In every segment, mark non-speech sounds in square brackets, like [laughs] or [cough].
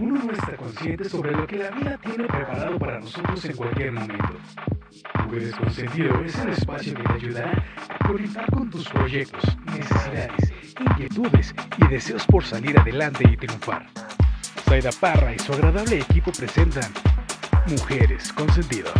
uno no está consciente sobre lo que la vida tiene preparado para nosotros en cualquier momento. Mujeres con Sentido es el espacio que te ayudará a conectar con tus proyectos, necesidades, inquietudes y deseos por salir adelante y triunfar. Zaida Parra y su agradable equipo presentan Mujeres con Sentido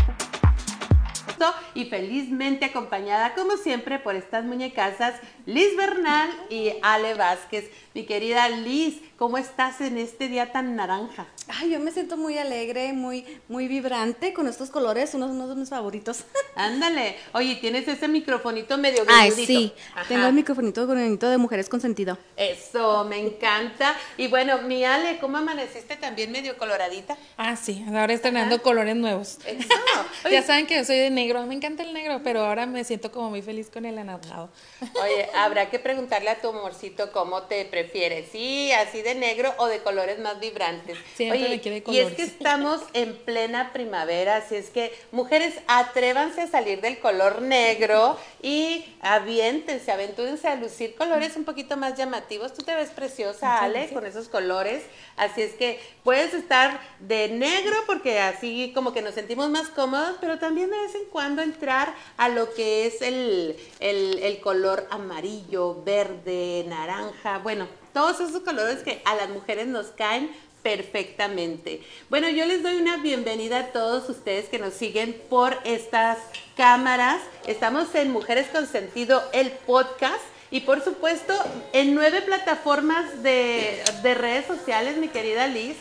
y felizmente acompañada como siempre por estas muñecasas Liz Bernal y Ale Vázquez. Mi querida Liz, ¿cómo estás en este día tan naranja? Ay, yo me siento muy alegre, muy, muy vibrante con estos colores, uno, uno de mis favoritos. [laughs] Ándale. Oye, tienes ese microfonito medio Ay, sí. Tengo el microfonito granudito de mujeres con sentido. Eso, me encanta. Y bueno, mi Ale, ¿cómo amaneciste también medio coloradita? Ah, sí. Ahora estrenando colores nuevos. Eso. [laughs] ya saben que yo soy de negro. Me encanta el negro, pero ahora me siento como muy feliz con el anaranjado. [laughs] Oye, habrá que preguntarle a tu amorcito cómo te prefieres. ¿Sí, así de negro o de colores más vibrantes? Siempre Oye, quiere Y es que estamos en plena primavera, así es que mujeres, atrévanse a salir del color negro y aviéntense, aventúrense a lucir colores un poquito más llamativos. Tú te ves preciosa, Ale, con esos colores. Así es que puedes estar de negro porque así como que nos sentimos más cómodos, pero también de vez en cuando entrar a lo que es el, el color amarillo, verde, naranja, bueno, todos esos colores que a las mujeres nos caen perfectamente. Bueno, yo les doy una bienvenida a todos ustedes que nos siguen por estas cámaras. Estamos en Mujeres con Sentido, el podcast. Y por supuesto, en nueve plataformas de, de redes sociales, mi querida Liz.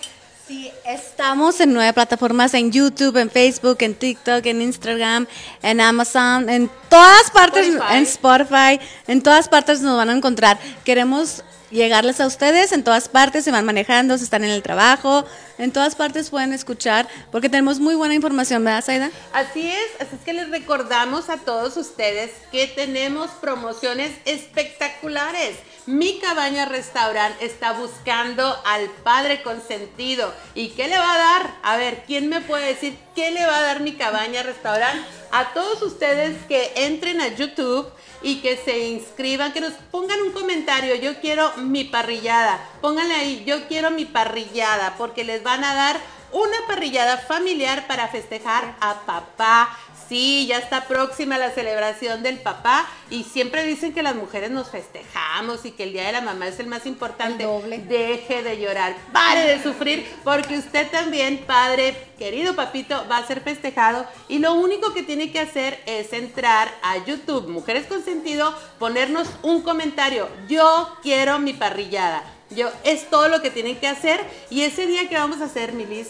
Sí, estamos en nueve plataformas, en YouTube, en Facebook, en TikTok, en Instagram, en Amazon, en todas partes, en Spotify, en todas partes nos van a encontrar. Queremos llegarles a ustedes en todas partes, se van manejando, se están en el trabajo, en todas partes pueden escuchar, porque tenemos muy buena información, ¿verdad, Saida? Así es, así es que les recordamos a todos ustedes que tenemos promociones espectaculares. Mi cabaña restaurant está buscando al padre consentido. ¿Y qué le va a dar? A ver, ¿quién me puede decir qué le va a dar mi cabaña restaurant? A todos ustedes que entren a YouTube y que se inscriban, que nos pongan un comentario, yo quiero mi parrillada, pónganle ahí, yo quiero mi parrillada, porque les van a dar una parrillada familiar para festejar a papá, Sí, ya está próxima la celebración del papá y siempre dicen que las mujeres nos festejamos y que el día de la mamá es el más importante. doble. Deje de llorar, pare de sufrir, porque usted también, padre, querido papito, va a ser festejado y lo único que tiene que hacer es entrar a YouTube, Mujeres con Sentido, ponernos un comentario. Yo quiero mi parrillada. Yo, es todo lo que tienen que hacer y ese día que vamos a hacer, Milis,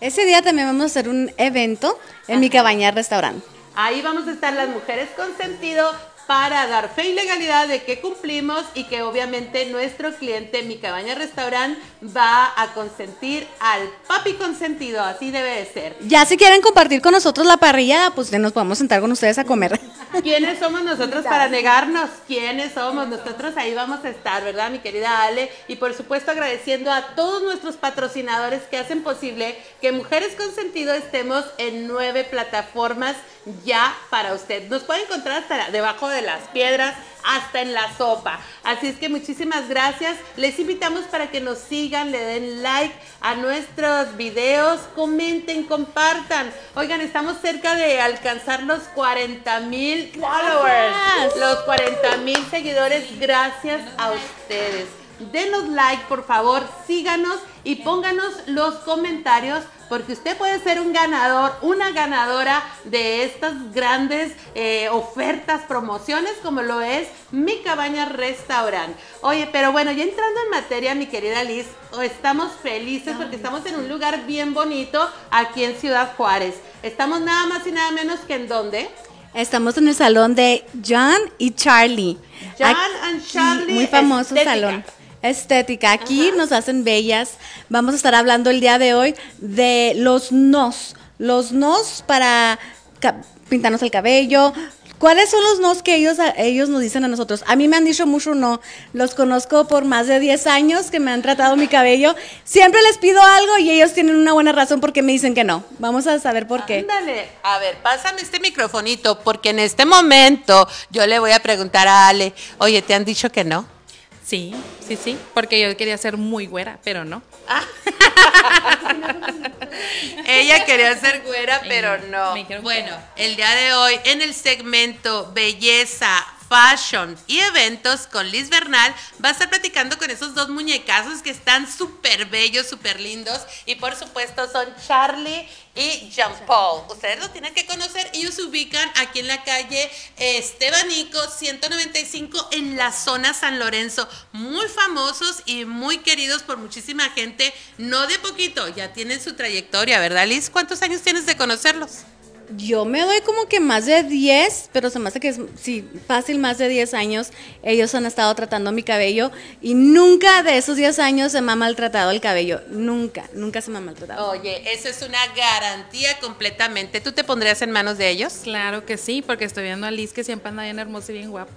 ese día también vamos a hacer un evento en mi cabaña restaurante. Ahí vamos a estar las mujeres con sentido para dar fe y legalidad de que cumplimos y que obviamente nuestro cliente, mi cabaña restaurant, va a consentir al papi consentido, así debe de ser. Ya si quieren compartir con nosotros la parrilla, pues nos podemos sentar con ustedes a comer. [laughs] ¿Quiénes somos nosotros para negarnos? ¿Quiénes somos? Nosotros ahí vamos a estar, ¿verdad, mi querida Ale? Y por supuesto agradeciendo a todos nuestros patrocinadores que hacen posible que Mujeres con Sentido estemos en nueve plataformas ya para usted. Nos puede encontrar hasta debajo de las piedras, hasta en la sopa. Así es que muchísimas gracias. Les invitamos para que nos sigan, le den like a nuestros videos, comenten, compartan. Oigan, estamos cerca de alcanzar los 40 mil followers, los 40 mil seguidores. Gracias a ustedes. Denos like, por favor, síganos y pónganos los comentarios porque usted puede ser un ganador, una ganadora de estas grandes eh, ofertas, promociones, como lo es Mi Cabaña Restaurant. Oye, pero bueno, ya entrando en materia, mi querida Liz, estamos felices porque estamos en un lugar bien bonito aquí en Ciudad Juárez. Estamos nada más y nada menos que en dónde? Estamos en el salón de John y Charlie. John and Charlie. Muy famoso salón estética. Aquí nos hacen bellas. Vamos a estar hablando el día de hoy de los nos. Los nos para pintarnos el cabello. ¿Cuáles son los nos que ellos, ellos nos dicen a nosotros? A mí me han dicho mucho no. Los conozco por más de 10 años que me han tratado mi cabello. Siempre les pido algo y ellos tienen una buena razón porque me dicen que no. Vamos a saber por qué. Ándale. A ver, pásame este microfonito porque en este momento yo le voy a preguntar a Ale, oye, ¿te han dicho que no? Sí, sí, sí, porque yo quería ser muy güera, pero no. Ah. [laughs] Ella quería ser güera, pero no. Bueno, el día de hoy en el segmento Belleza, fashion y eventos con Liz Bernal. Va a estar platicando con esos dos muñecazos que están súper bellos, súper lindos. Y por supuesto son Charlie y Jean Paul. Ustedes los tienen que conocer. Ellos se ubican aquí en la calle Estebanico 195 en la zona San Lorenzo. Muy famosos y muy queridos por muchísima gente. No de poquito, ya tienen su trayectoria, ¿verdad Liz? ¿Cuántos años tienes de conocerlos? Yo me doy como que más de 10, pero se me hace que es, sí, fácil más de 10 años. Ellos han estado tratando mi cabello y nunca de esos 10 años se me ha maltratado el cabello. Nunca, nunca se me ha maltratado. Oye, eso es una garantía completamente. ¿Tú te pondrías en manos de ellos? Claro que sí, porque estoy viendo a Liz que siempre anda bien hermosa y bien guapa.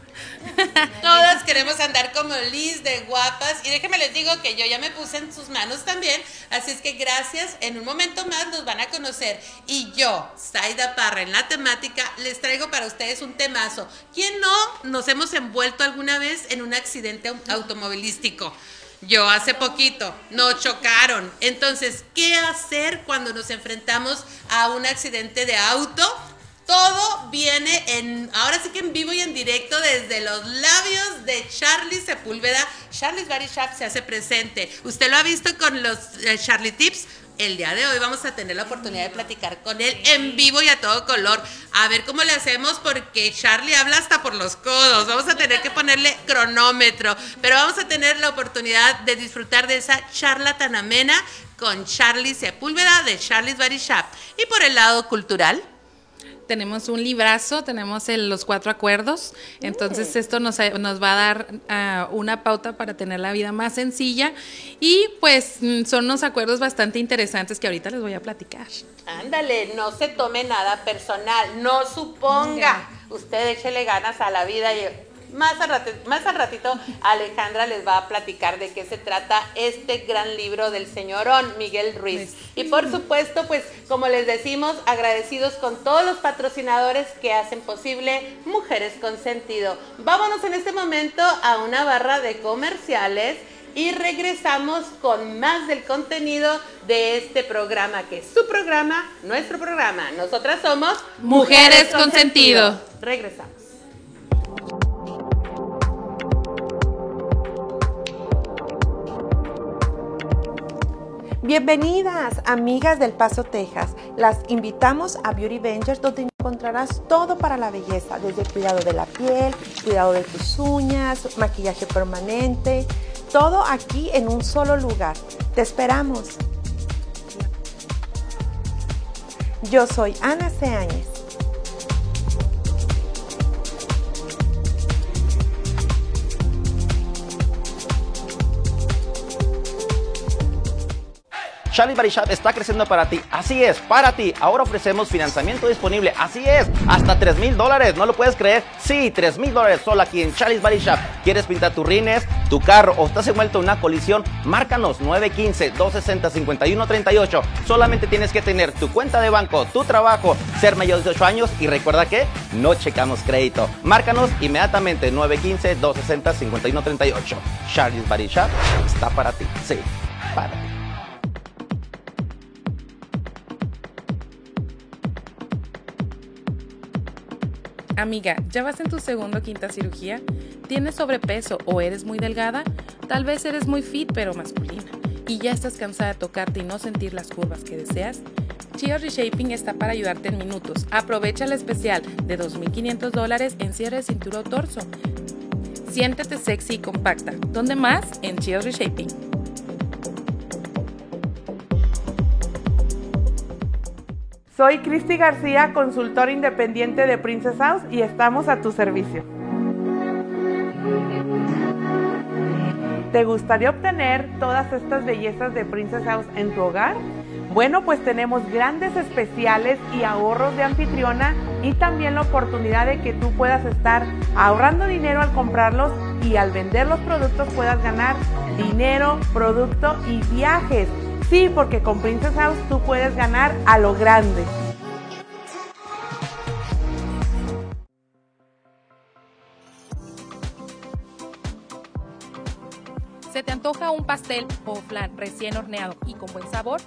Todas queremos andar como Liz de guapas. Y déjenme les digo que yo ya me puse en sus manos también. Así es que gracias. En un momento más nos van a conocer. Y yo, Saida Parra en la temática, les traigo para ustedes un temazo. ¿Quién no nos hemos envuelto alguna vez en un accidente automovilístico? Yo hace poquito, nos chocaron. Entonces, ¿qué hacer cuando nos enfrentamos a un accidente de auto? Todo viene en, ahora sí que en vivo y en directo desde los labios de Charlie Sepúlveda. Charlie's Body Shop se hace presente. Usted lo ha visto con los eh, Charlie Tips el día de hoy vamos a tener la oportunidad de platicar con él en vivo y a todo color. A ver cómo le hacemos porque Charlie habla hasta por los codos. Vamos a tener que ponerle cronómetro, pero vamos a tener la oportunidad de disfrutar de esa charla tan amena con Charlie Sepúlveda de Charlie's Body Shop. Y por el lado cultural, tenemos un librazo, tenemos los cuatro acuerdos, entonces esto nos, nos va a dar ah, una pauta para tener la vida más sencilla. Y pues mm, son unos acuerdos bastante interesantes que ahorita les voy a platicar. Ándale, no se tome nada personal, no suponga, usted échele ganas a la vida y más al, ratito, más al ratito Alejandra les va a platicar de qué se trata este gran libro del señorón Miguel Ruiz. Y por supuesto, pues como les decimos, agradecidos con todos los patrocinadores que hacen posible Mujeres con Sentido. Vámonos en este momento a una barra de comerciales y regresamos con más del contenido de este programa, que es su programa, nuestro programa. Nosotras somos Mujeres, con, sentido. Regresamos. Bienvenidas, amigas del Paso, Texas. Las invitamos a Beauty Ventures, donde encontrarás todo para la belleza, desde cuidado de la piel, cuidado de tus uñas, maquillaje permanente, todo aquí en un solo lugar. Te esperamos. Yo soy Ana Ceáñez. Body Shop está creciendo para ti. Así es, para ti. Ahora ofrecemos financiamiento disponible. Así es, hasta 3 mil dólares. ¿No lo puedes creer? Sí, 3 mil dólares solo aquí en Charlie's Body. ¿Quieres pintar tus rines, tu carro o estás envuelto en una colisión? Márcanos 915-260-5138. Solamente tienes que tener tu cuenta de banco, tu trabajo, ser mayor de 18 años y recuerda que no checamos crédito. Márcanos inmediatamente 915-260-5138. Charlie's Body Shop está para ti. Sí, para ti. Amiga, ¿ya vas en tu segunda o quinta cirugía? ¿Tienes sobrepeso o eres muy delgada? Tal vez eres muy fit pero masculina y ya estás cansada de tocarte y no sentir las curvas que deseas. Chia Reshaping está para ayudarte en minutos. Aprovecha el especial de 2.500 dólares en cierre de cintura o torso. Siéntete sexy y compacta. ¿Dónde más? En Chia Reshaping. Soy Cristi García, consultor independiente de Princess House y estamos a tu servicio. ¿Te gustaría obtener todas estas bellezas de Princess House en tu hogar? Bueno, pues tenemos grandes especiales y ahorros de anfitriona y también la oportunidad de que tú puedas estar ahorrando dinero al comprarlos y al vender los productos puedas ganar dinero, producto y viajes. Sí, porque con Princess House tú puedes ganar a lo grande. antoja un pastel o flan recién horneado y con buen sabor?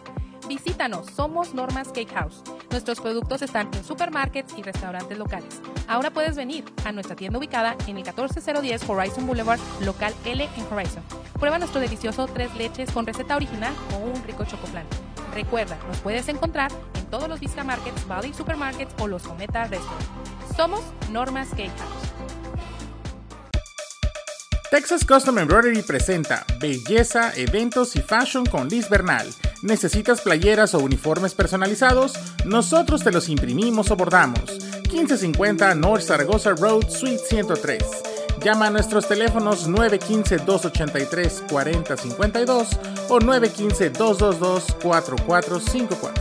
Visítanos, somos Normas Cake House. Nuestros productos están en supermarkets y restaurantes locales. Ahora puedes venir a nuestra tienda ubicada en el 14010 Horizon Boulevard, local L en Horizon. Prueba nuestro delicioso tres leches con receta original o un rico chocoflan. Recuerda, nos puedes encontrar en todos los Vista Markets, Valley Supermarkets o los Cometa Restaurant. Somos Normas Cake House. Texas Custom Embroidery presenta Belleza, Eventos y Fashion con Liz Bernal. ¿Necesitas playeras o uniformes personalizados? Nosotros te los imprimimos o bordamos. 1550 North Zaragoza Road, Suite 103. Llama a nuestros teléfonos 915-283-4052 o 915-222-4454.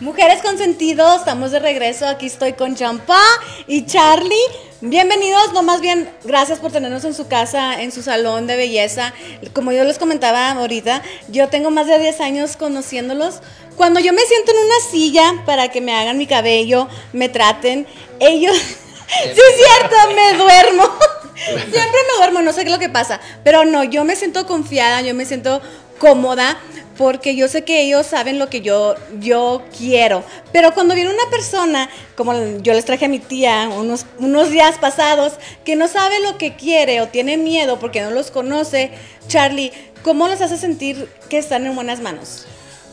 Mujeres consentidos, estamos de regreso. Aquí estoy con Champa y Charlie. Bienvenidos, no más bien, gracias por tenernos en su casa, en su salón de belleza. Como yo les comentaba ahorita, yo tengo más de 10 años conociéndolos. Cuando yo me siento en una silla para que me hagan mi cabello, me traten, ellos, [laughs] sí es cierto, me duermo. [laughs] Siempre me duermo, no sé qué es lo que pasa. Pero no, yo me siento confiada, yo me siento cómoda porque yo sé que ellos saben lo que yo, yo quiero. Pero cuando viene una persona, como yo les traje a mi tía unos, unos días pasados, que no sabe lo que quiere o tiene miedo porque no los conoce, Charlie, ¿cómo los hace sentir que están en buenas manos?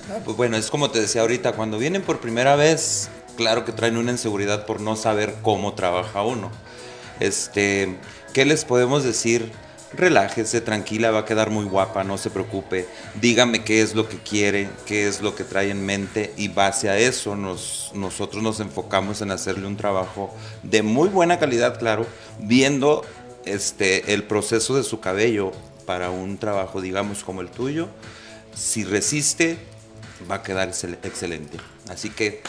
Ah, pues bueno, es como te decía ahorita, cuando vienen por primera vez, claro que traen una inseguridad por no saber cómo trabaja uno. Este, ¿qué les podemos decir? Relájese, tranquila, va a quedar muy guapa, no se preocupe. Dígame qué es lo que quiere, qué es lo que trae en mente y base a eso nos, nosotros nos enfocamos en hacerle un trabajo de muy buena calidad, claro, viendo este, el proceso de su cabello para un trabajo, digamos, como el tuyo. Si resiste, va a quedar excelente. Así que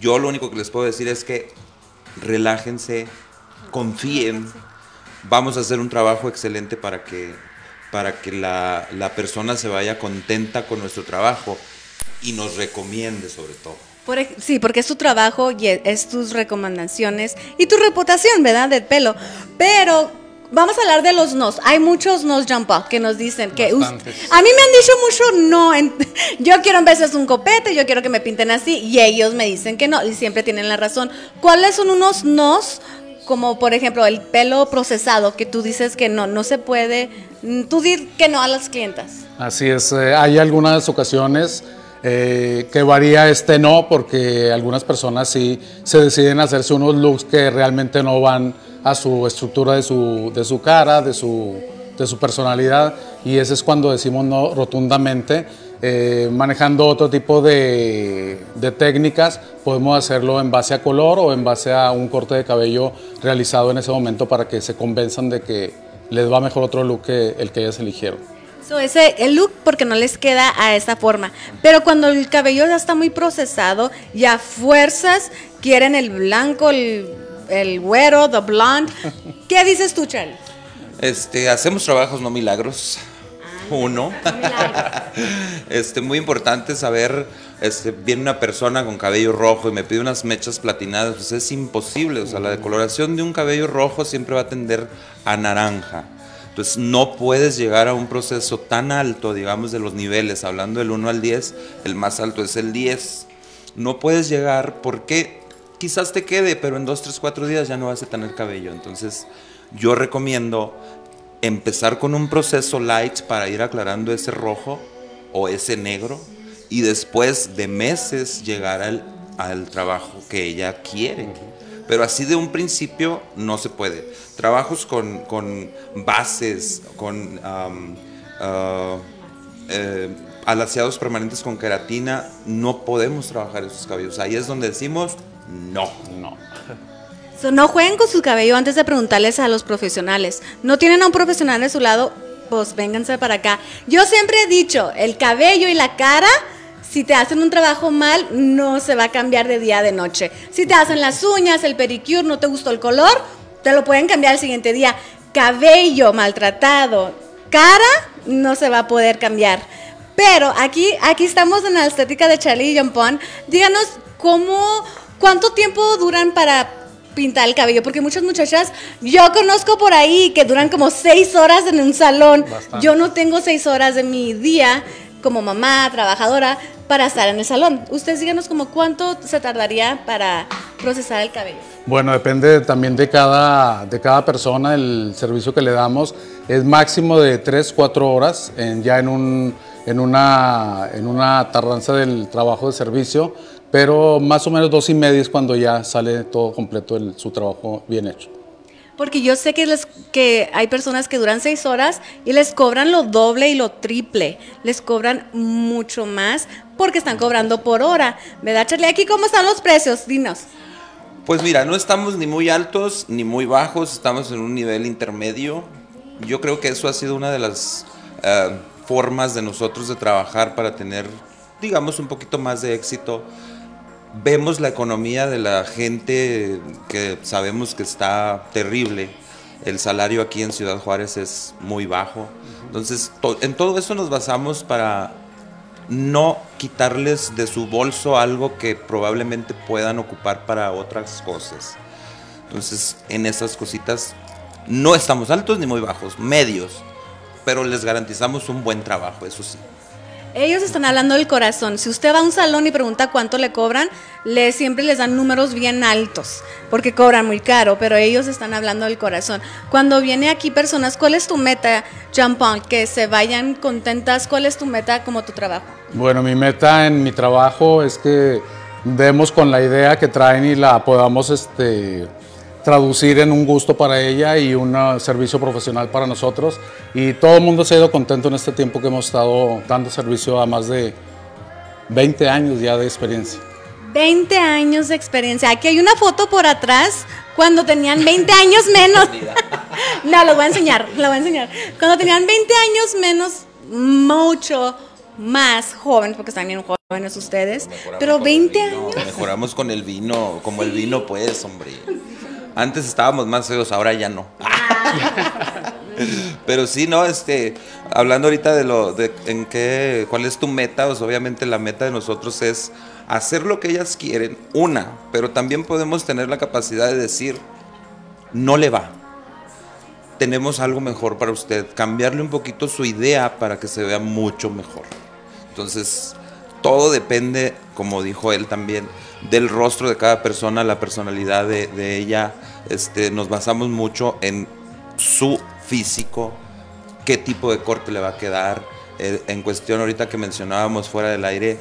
yo lo único que les puedo decir es que relájense, confíen vamos a hacer un trabajo excelente para que, para que la, la persona se vaya contenta con nuestro trabajo y nos recomiende sobre todo. Por, sí, porque es tu trabajo y es tus recomendaciones y tu reputación, ¿verdad? Del pelo. Pero vamos a hablar de los nos. Hay muchos nos jump up que nos dicen que... A mí me han dicho mucho no. [laughs] yo quiero en veces un copete, yo quiero que me pinten así y ellos me dicen que no y siempre tienen la razón. ¿Cuáles son unos nos como por ejemplo el pelo procesado, que tú dices que no, no se puede, mm, tú dir que no a las clientas. Así es, eh, hay algunas ocasiones eh, que varía este no, porque algunas personas sí se deciden hacerse unos looks que realmente no van a su estructura de su, de su cara, de su, de su personalidad, y ese es cuando decimos no rotundamente eh, manejando otro tipo de, técnicas, podemos hacerlo en base a color o en base a un corte de cabello realizado en ese momento para que se convenzan de que les va mejor otro look que el que ellas eligieron. So, ese, el look porque no les queda a esa forma. Pero cuando el cabello ya está muy procesado y a fuerzas quieren el blanco, el, el güero, the blonde. ¿Qué dices tú, Charlie? Este, hacemos trabajos, no milagros. Uno. este, muy importante saber, este, viene una persona con cabello rojo y me pide unas mechas platinadas, pues es imposible. O sea, la decoloración de un cabello rojo siempre va a tender a naranja. Entonces no puedes llegar a un proceso tan alto, digamos, de los niveles, hablando del 1 al 10, el más alto es el 10. No puedes llegar porque quizás te quede, pero en 2, 3, 4 días ya no vas a tener cabello. Entonces yo recomiendo empezar con un proceso light para ir aclarando ese rojo o ese negro y después de meses llegar al, al trabajo que ella quiere. Pero así de un principio no se puede. Trabajos con, con bases, con uh, eh, alaciados permanentes con queratina, no podemos trabajar esos cabellos. Ahí es donde decimos no. No no jueguen con su cabello antes de preguntarles a los profesionales. No tienen a un profesional de su lado, pues vénganse para acá. Yo siempre he dicho, el cabello y la cara, si te hacen un trabajo mal, no se va a cambiar de día a de noche. Si te hacen las uñas, el pedicure, no te gustó el color, te lo pueden cambiar el siguiente día. Cabello maltratado, cara, no se va a poder cambiar. Pero aquí, aquí estamos en la estética de Charlie y John Pond. Díganos cómo, cuánto tiempo duran para pintar el cabello, porque muchas muchachas, yo conozco por ahí que duran como seis horas en un salón. Bastante. Yo no tengo seis horas de mi día como mamá, trabajadora, para estar en el salón. Ustedes díganos como cuánto se tardaría para procesar el cabello. Bueno, depende también de cada, de cada persona, el servicio que le damos. Es máximo de 3, 4 horas en- ya en, un, en, una, en una tardanza del trabajo de servicio, pero más o menos dos y media es cuando ya sale todo completo el- su trabajo bien hecho. Porque yo sé que, les, que hay personas que duran seis horas y les cobran lo doble y lo triple. Les cobran mucho más porque están cobrando por hora. ¿Verdad, Charlie? Aquí, ¿cómo están los precios? Dinos. Pues mira, no estamos ni muy altos ni muy bajos, estamos en un nivel intermedio. Yo creo que eso ha sido una de las eh, formas de nosotros de trabajar para tener, digamos, un poquito más de éxito. Vemos la economía de la gente que sabemos que está terrible. El salario aquí en Ciudad Juárez es muy bajo. Entonces, to- en todo eso nos basamos para no quitarles de su bolso algo que probablemente puedan ocupar para otras cosas. Entonces, en esas cositas no estamos altos ni muy bajos, medios, pero les garantizamos un buen trabajo, eso sí. Ellos están hablando del corazón. Si usted va a un salón y pregunta cuánto le cobran, le, siempre les dan números bien altos, porque cobran muy caro, pero ellos están hablando del corazón. Cuando viene aquí personas, ¿cuál es tu meta, Jean Paul? Que se vayan contentas. ¿Cuál es tu meta como tu trabajo? Bueno, mi meta en mi trabajo es que demos con la idea que traen y la podamos este, traducir en un gusto para ella y un uh, servicio profesional para nosotros. Y todo el mundo se ha ido contento en este tiempo que hemos estado dando servicio a más de 20 años ya de experiencia. 20 años de experiencia. Aquí hay una foto por atrás cuando tenían 20 años menos. [laughs] No, lo voy a enseñar, lo voy a enseñar. Cuando tenían 20 años menos, mucho más jóvenes, porque están bien jóvenes ustedes, pero 20 años. Mejoramos con el vino, como el vino pues, hombre. Antes estábamos más feos, ahora ya no. [laughs] Pero sí, no, este, hablando ahorita de lo, de en qué, cuál es tu meta, pues obviamente la meta de nosotros es hacer lo que ellas quieren, una, pero también podemos tener la capacidad de decir, no le va. Tenemos algo mejor para usted, cambiarle un poquito su idea para que se vea mucho mejor. Entonces, todo depende, como dijo él también, del rostro de cada persona, la personalidad de, ella. Este, nos basamos mucho en su físico, qué tipo de corte le va a quedar. Eh, en cuestión ahorita que mencionábamos fuera del aire,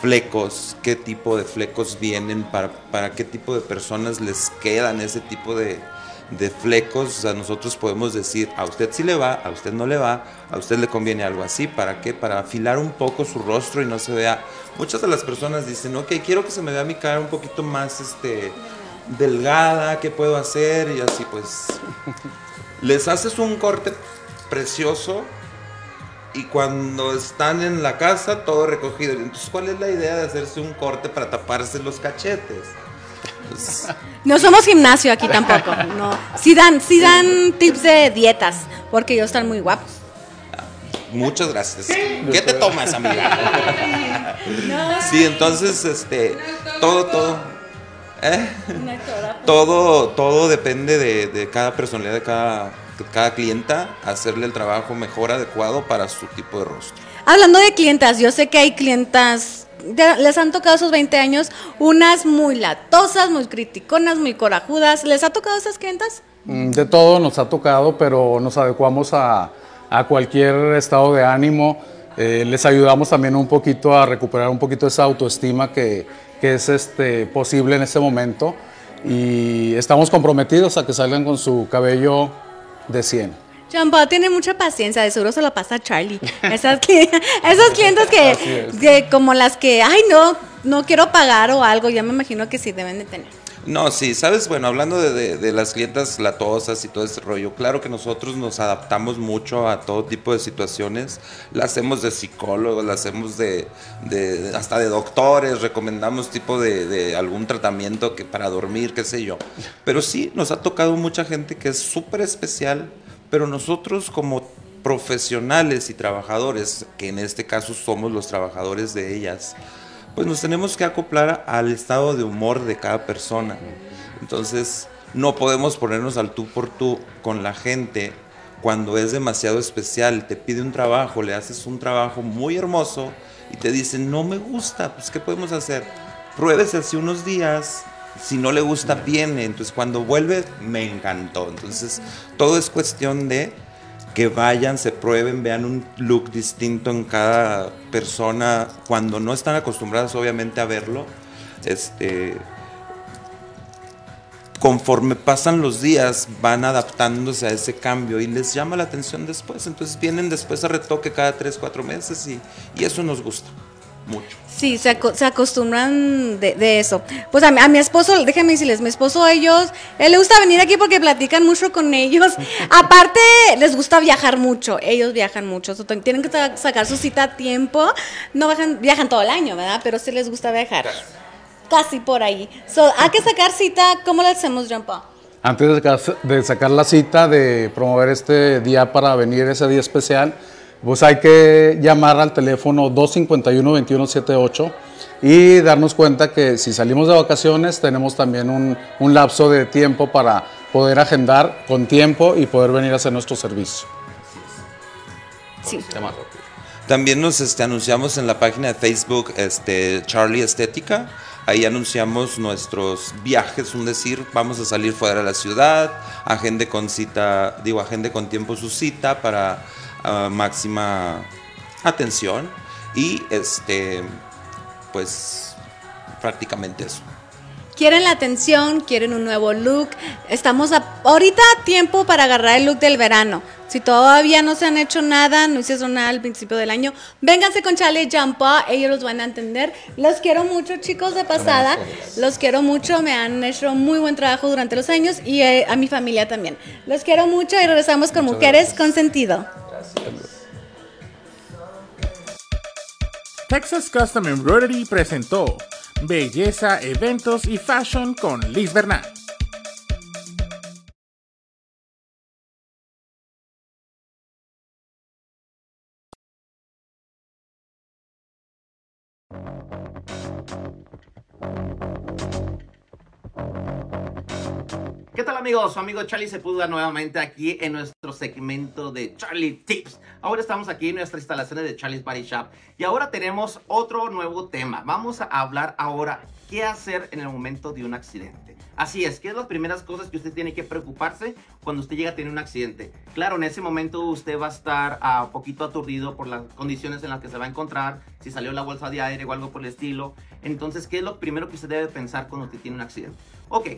flecos, qué tipo de flecos vienen, para, para qué tipo de personas les quedan ese tipo de, de flecos. O sea, nosotros podemos decir, a usted sí le va, a usted no le va, a usted le conviene algo así. ¿Para qué? Para afilar un poco su rostro y no se vea. Muchas de las personas dicen, ok, quiero que se me vea mi cara un poquito más este, delgada, ¿qué puedo hacer? Y así pues, [laughs] les haces un corte precioso y cuando están en la casa todo recogido. Entonces, ¿cuál es la idea de hacerse un corte para taparse los cachetes? Pues, No somos gimnasio aquí tampoco. [laughs] No. Sí dan, sí dan tips de dietas, porque ellos están muy guapos. muchas gracias. ¿Qué te tomas, amiga? [laughs] Sí, entonces, este, todo, todo. ¿eh? Todo, todo depende de, de cada personalidad, de cada, de cada clienta, hacerle el trabajo mejor adecuado para su tipo de rostro. Hablando de clientas, yo sé que hay clientas, les han tocado esos 20 años, unas muy latosas, muy criticonas, muy corajudas. ¿Les ha tocado esas clientas? Mm, De todo nos ha tocado, pero nos adecuamos a, a cualquier estado de ánimo. Eh, les ayudamos también un poquito a recuperar un poquito esa autoestima que, que es este, posible en este momento. Y estamos comprometidos a que salgan con su cabello de 100. Paul tiene mucha paciencia, de seguro se lo pasa a Charlie. Esas, [laughs] esas clientes que, es. que como las que, ay no, no quiero pagar o algo, ya me imagino que sí deben de tener. No, sí, sabes, bueno, hablando de, de- de las clientas latosas y todo ese rollo, claro que nosotros nos adaptamos mucho a todo tipo de situaciones, la hacemos de psicólogos, la hacemos de, de- hasta de doctores, recomendamos tipo de, de algún tratamiento que para dormir, qué sé yo. Pero sí, nos ha tocado mucha gente que es súper especial, pero nosotros como profesionales y trabajadores, que en este caso somos los trabajadores de ellas, pues nos tenemos que acoplar al estado de humor de cada persona. Entonces, no podemos ponernos al tú por tú con la gente cuando es demasiado especial, te pide un trabajo, le haces un trabajo muy hermoso y te dicen, no me gusta, pues ¿qué podemos hacer? Pruébese así unos días, si no le gusta, viene, entonces cuando vuelve, me encantó. Entonces, todo es cuestión de que vayan, se prueben, vean un look distinto en cada persona, cuando no están acostumbradas obviamente a verlo, este conforme pasan los días van adaptándose a ese cambio y les llama la atención después. Entonces vienen después a retoque cada 3, 4 meses y, y eso nos gusta mucho. Sí, se, aco- se acostumbran de, de eso. Pues a mi, a mi esposo, déjenme decirles, mi esposo, ellos, él le gusta venir aquí porque platican mucho con ellos. [laughs] Aparte, les gusta viajar mucho, ellos viajan mucho, so, tienen que sa- sacar su cita a tiempo. No viajan, viajan todo el año, ¿verdad? Pero sí les gusta viajar. Casi por ahí. So, hay que sacar cita, ¿cómo le hacemos, Jean Paul? Antes de sacar, de sacar la cita, de promover este día para venir, ese día especial, pues hay que llamar al teléfono 251-2178 y darnos cuenta que si salimos de vacaciones tenemos también un, un lapso de tiempo para poder agendar con tiempo y poder venir a hacer nuestro servicio. Sí. También nos este, anunciamos en la página de Facebook este, Charlie Estética. Ahí anunciamos nuestros viajes, un decir, vamos a salir fuera de la ciudad, agende con cita, digo, agende con tiempo su cita para ah, máxima atención y este, pues prácticamente eso. Quieren la atención, quieren un nuevo look. Estamos a- ahorita a tiempo para agarrar el look del verano. Si todavía no se han hecho nada, no hicieron nada al principio del año, vénganse con Charlie Jampa, ellos los van a entender. Los quiero mucho, chicos, de pasada. Los quiero mucho, me han hecho muy buen trabajo durante los años y eh, a mi familia también. Los quiero mucho y regresamos con Mujeres con Sentido. Texas Custom Embroidery presentó Belleza, Eventos y Fashion con Liz Bernal. ¿Qué tal amigos? Su amigo Charlie Sepúlveda nuevamente aquí en nuestro segmento de Charlie Tips. Ahora estamos aquí en nuestras instalaciones de Charlie's Body Shop y ahora tenemos otro nuevo tema. Vamos a hablar ahora qué hacer en el momento de un accidente. Así es, ¿qué es las primeras cosas que usted tiene que preocuparse cuando usted llega a tener un accidente? Claro, en ese momento usted va a estar a poquito aturdido por las condiciones en las que se va a encontrar, si salió la bolsa de aire o algo por el estilo. Entonces, ¿qué es lo primero que usted debe pensar cuando usted tiene un accidente? Ok,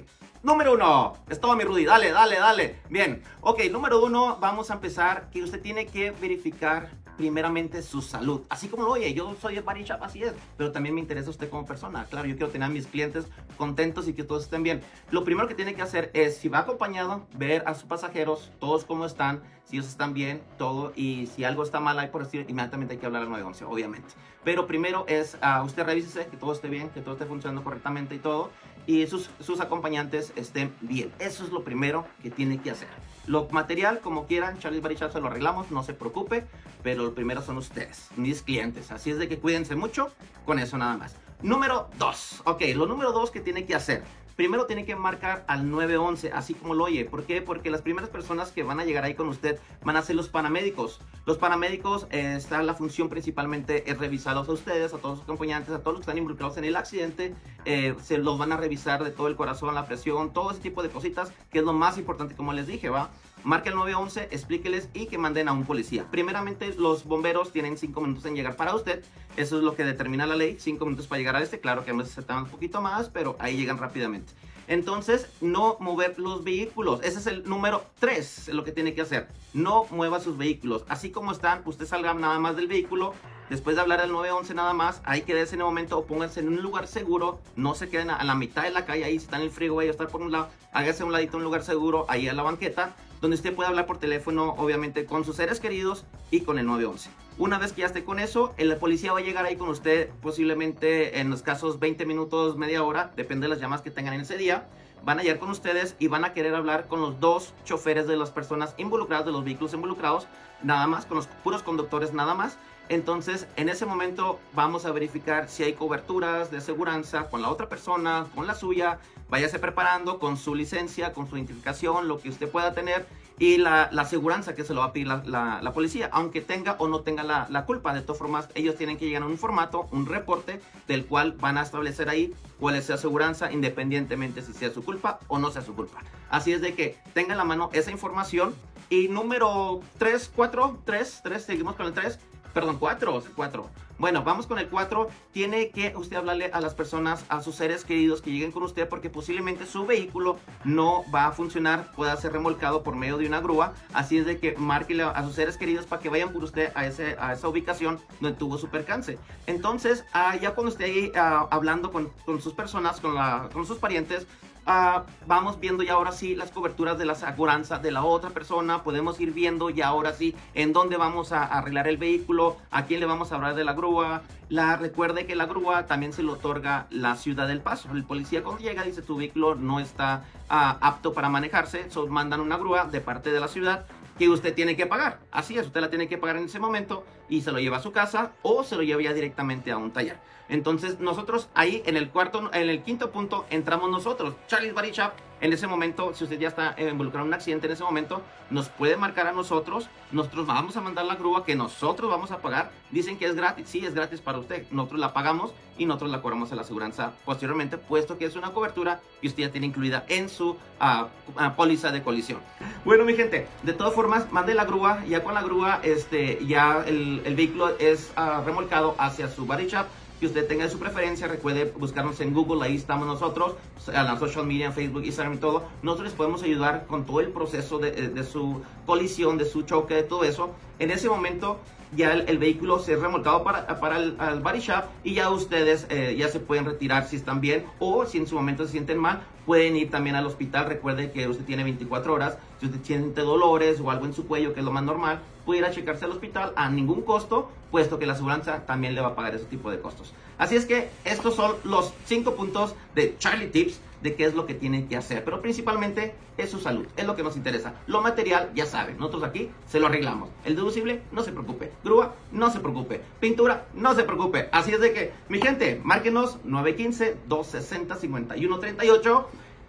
Número uno, es mi Rudy, dale, dale, dale. Bien, ok, número uno, vamos a empezar que usted tiene que verificar primeramente su salud. Así como oye, yo soy shop, así es, pero también me interesa usted como persona. Claro, yo quiero tener a mis clientes contentos y que todos estén bien. Lo primero que tiene que hacer es, si va acompañado, ver a sus pasajeros, todos cómo están, si ellos están bien, todo, y si algo está mal ahí por decir, inmediatamente hay que hablar al 911, obviamente. Pero primero es, ah, usted revísese que todo esté bien, que todo esté funcionando correctamente y todo, y sus, sus acompañantes estén bien. Eso es lo primero que tiene que hacer. Lo material, como quieran, Charlie's Body Shop se lo arreglamos, no se preocupe, pero lo primero son ustedes, mis clientes. Así es de que cuídense mucho con eso nada más. Número 2. Ok, lo número 2 que tiene que hacer. Primero tiene que marcar al 911, así como lo oye. ¿Por qué? Porque las primeras personas que van a llegar ahí con usted van a ser los paramédicos. Los paramédicos, eh, está la función principalmente es revisarlos a ustedes, a todos sus acompañantes, a todos los que están involucrados en el accidente. eh, se los van a revisar de todo el corazón, la presión, todo ese tipo de cositas, que es lo más importante, como les dije, ¿va? Marque el 911, explíqueles y que manden a un policía. Primeramente, los bomberos tienen 5 minutos en llegar para usted. Eso es lo que determina la ley. 5 minutos para llegar a este. Claro que a veces se un poquito más, pero ahí llegan rápidamente. Entonces, no mover los vehículos. Ese es el número 3, lo que tiene que hacer. No mueva sus vehículos. Así como están, usted salga nada más del vehículo. Después de hablar al 911 nada más, ahí quédese en el momento o pónganse en un lugar seguro. No se queden a, la mitad de la calle, ahí si están en el freeway o estar por un lado. Hágase a un ladito, un lugar seguro, ahí a la banqueta, donde usted pueda hablar por teléfono, obviamente, con sus seres queridos y con el 911. Una vez que ya esté con eso, el policía va a llegar ahí con usted posiblemente en los casos 20 minutos, media hora, depende de las llamadas que tengan en ese día. van a llegar con ustedes y van a querer hablar con los dos choferes de las personas involucradas, de los vehículos involucrados, nada más, con los puros conductores nada más. Entonces, en ese momento vamos a verificar si hay coberturas de seguridad con la otra persona, con la suya. Váyase preparando con su licencia, con su identificación, lo que usted pueda tener y la, la aseguranza que se lo va a pedir la, la, policía, aunque tenga o no tenga la, la, culpa. De todas formas, ellos tienen que llegar a un formato, un reporte, del cual van a establecer ahí cuál es su aseguranza, independientemente si sea su culpa o no sea su culpa. Así es de que tenga en la mano esa información. Y número 3, 4, 3, 3, seguimos con el 3 perdón, cuatro, cuatro. Bueno, vamos con el cuatro. Tiene que usted hablarle a las personas, a sus seres queridos que lleguen con usted porque posiblemente su vehículo no va a funcionar, pueda ser remolcado por medio de una grúa. Así es de que márquele a sus seres queridos para que vayan por usted a, ese, a esa ubicación donde tuvo su percance. Entonces, ah, ya cuando esté ahí ah, hablando con, con, sus personas, con, la, con sus parientes, Uh, vamos viendo ya ahora sí las coberturas de la aseguranza de la otra persona. Podemos ir viendo ya ahora sí en dónde vamos a arreglar el vehículo, a quién le vamos a hablar de la grúa. La, recuerde que la grúa también se le otorga la ciudad del paso. El policía cuando llega dice tu vehículo no está uh, apto para manejarse. So, mandan una grúa de parte de la ciudad que usted tiene que pagar. Así es, usted la tiene que pagar en ese momento y se lo lleva a su casa o se lo lleva ya directamente a un taller. Entonces nosotros ahí en el cuarto, en el quinto punto entramos nosotros, Charlie's Body Shop. En ese momento, si usted ya está involucrado en un accidente en ese momento, nos puede marcar a nosotros. Nosotros vamos a mandar la grúa que nosotros vamos a pagar. Dicen que es gratis, sí, es gratis para usted. Nosotros la pagamos y nosotros la cobramos a la aseguranza posteriormente, puesto que es una cobertura que usted ya tiene incluida en su uh, póliza de colisión. Bueno, mi gente, de todas formas, mande la grúa. Ya con la grúa, este, ya el, el vehículo es uh, remolcado hacia su body shop que usted tenga su preferencia, recuerde buscarnos en Google, ahí estamos nosotros, en la social media, Facebook, Instagram y todo. Nosotros les podemos ayudar con todo el proceso de, de su colisión, de su choque, de todo eso. En ese momento ya el, el vehículo se ha remolcado para, para el al body shop y ya ustedes eh, ya se pueden retirar si están bien o si en su momento se sienten mal, pueden ir también al hospital. Recuerde que usted tiene 24 horas. Si usted siente dolores o algo en su cuello, que es lo más normal, puede ir a checarse al hospital a ningún costo, puesto que la aseguranza también le va a pagar ese tipo de costos. Así es que estos son los 5 puntos de Charlie Tips de qué es lo que tiene que hacer. Pero principalmente es su salud, es lo que nos interesa. Lo material, ya saben, nosotros aquí se lo arreglamos. El deducible, no se preocupe. Grúa, no se preocupe. Pintura, no se preocupe. Así es de que, mi gente, márquenos 915-260-5138.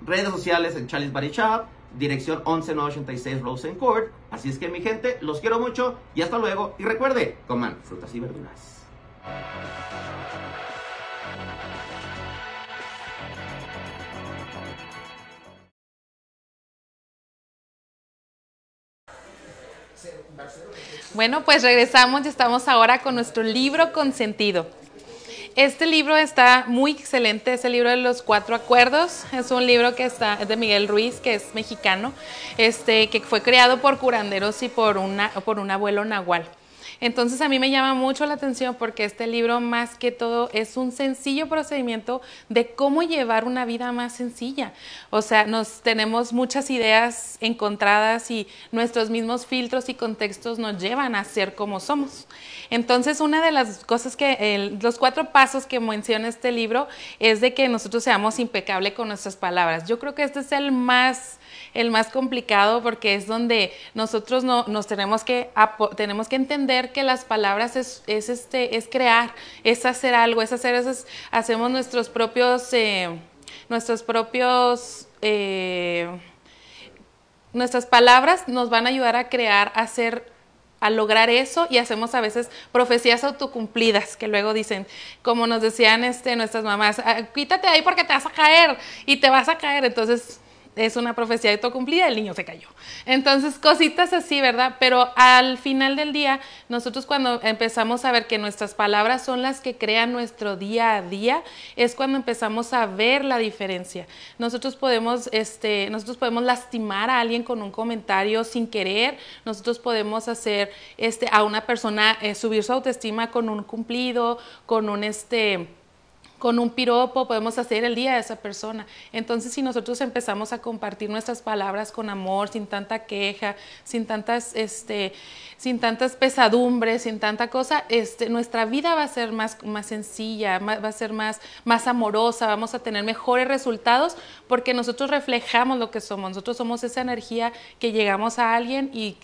Redes sociales en Charlie's Body Shop. Dirección 11986 Rosen Court. Así es que, mi gente, los quiero mucho y hasta luego. Y recuerde, coman frutas y verduras. Bueno, pues regresamos y estamos ahora con nuestro libro consentido. Este libro está muy excelente, es el libro de los cuatro acuerdos. Es un libro que está es de Miguel Ruiz, que es mexicano, este, que fue creado por curanderos y por, una, por un abuelo nahual. Entonces a mí me llama mucho la atención porque este libro más que todo es un sencillo procedimiento de cómo llevar una vida más sencilla. O sea, nos tenemos muchas ideas encontradas y nuestros mismos filtros y contextos nos llevan a ser como somos. Entonces, una de las cosas que, los cuatro pasos que menciona este libro es de que nosotros seamos impecables con nuestras palabras. Yo creo que este es el más el más complicado porque es donde nosotros no, nos tenemos que, tenemos que entender que las palabras es, es, este, es crear, es hacer algo, es hacer, es, hacemos nuestros propios, eh, nuestros propios, eh, nuestras palabras nos van a ayudar a crear, a hacer a lograr eso y hacemos a veces profecías autocumplidas que luego dicen, como nos decían este, nuestras mamás, quítate ahí porque te vas a caer y te vas a caer. Entonces es una profecía autocumplida, el niño se cayó. Entonces, cositas así, ¿verdad? Pero al final del día, nosotros cuando empezamos a ver que nuestras palabras son las que crean nuestro día a día, es cuando empezamos a ver la diferencia. Nosotros podemos, este, nosotros podemos lastimar a alguien con un comentario sin querer, nosotros podemos hacer este, a una persona eh, subir su autoestima con un cumplido, con un este con un piropo podemos hacer el día de esa persona. Entonces, si nosotros empezamos a compartir nuestras palabras con amor, sin tanta queja, sin tantas, este, sin tantas pesadumbres, sin tanta cosa, este, nuestra vida va a ser más, más sencilla, va a ser más, más amorosa, vamos a tener mejores resultados porque nosotros reflejamos lo que somos. Nosotros somos esa energía que llegamos a alguien y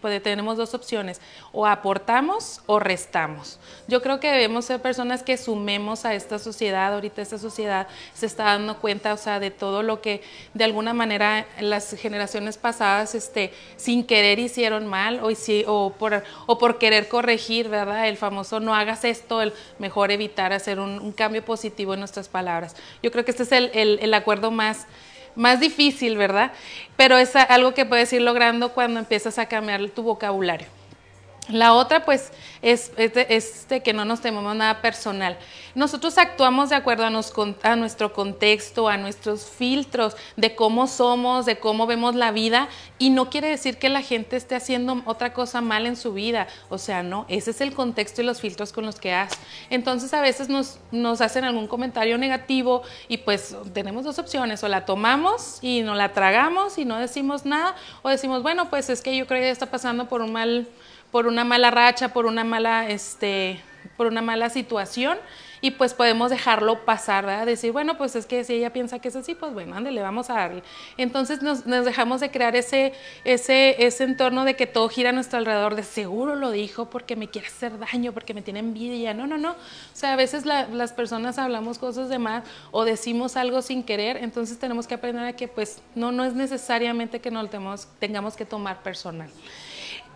pues, tenemos dos opciones, o aportamos o restamos. Yo creo que debemos ser personas que sumemos a esta sociedad, ahorita esta sociedad se está dando cuenta, o sea, de todo lo que de alguna manera las generaciones pasadas, este, sin querer hicieron mal o, o, por, o por querer corregir, ¿verdad? El famoso no hagas esto, el mejor evitar hacer un, cambio positivo en nuestras palabras. Yo creo que este es el, el acuerdo más más difícil, ¿verdad? Pero es algo que puedes ir logrando cuando empiezas a cambiar tu vocabulario. La otra, pues, es, que no nos tememos nada personal. Nosotros actuamos de acuerdo a, nuestro contexto, a nuestros filtros de cómo somos, de cómo vemos la vida, y no quiere decir que la gente esté haciendo otra cosa mal en su vida. O sea, no, ese es el contexto y los filtros con los que hace. Entonces, a veces nos, nos hacen algún comentario negativo y pues tenemos dos opciones, o la tomamos y no la tragamos y no decimos nada, o decimos, bueno, pues es que yo creo que está pasando por un mal por una mala racha, por una mala, este, por una mala situación y pues podemos dejarlo pasar, ¿verdad? Decir, bueno, pues es que si ella piensa que es así, pues bueno, le vamos a darle. Entonces nos, dejamos de crear ese, ese, ese entorno de que todo gira a nuestro alrededor, de seguro lo dijo porque me quiere hacer daño, porque me tiene envidia. No, no, no. O sea, a veces las personas hablamos cosas de más o decimos algo sin querer, entonces tenemos que aprender a que pues no, no es necesariamente que nos lo tengamos que tomar personal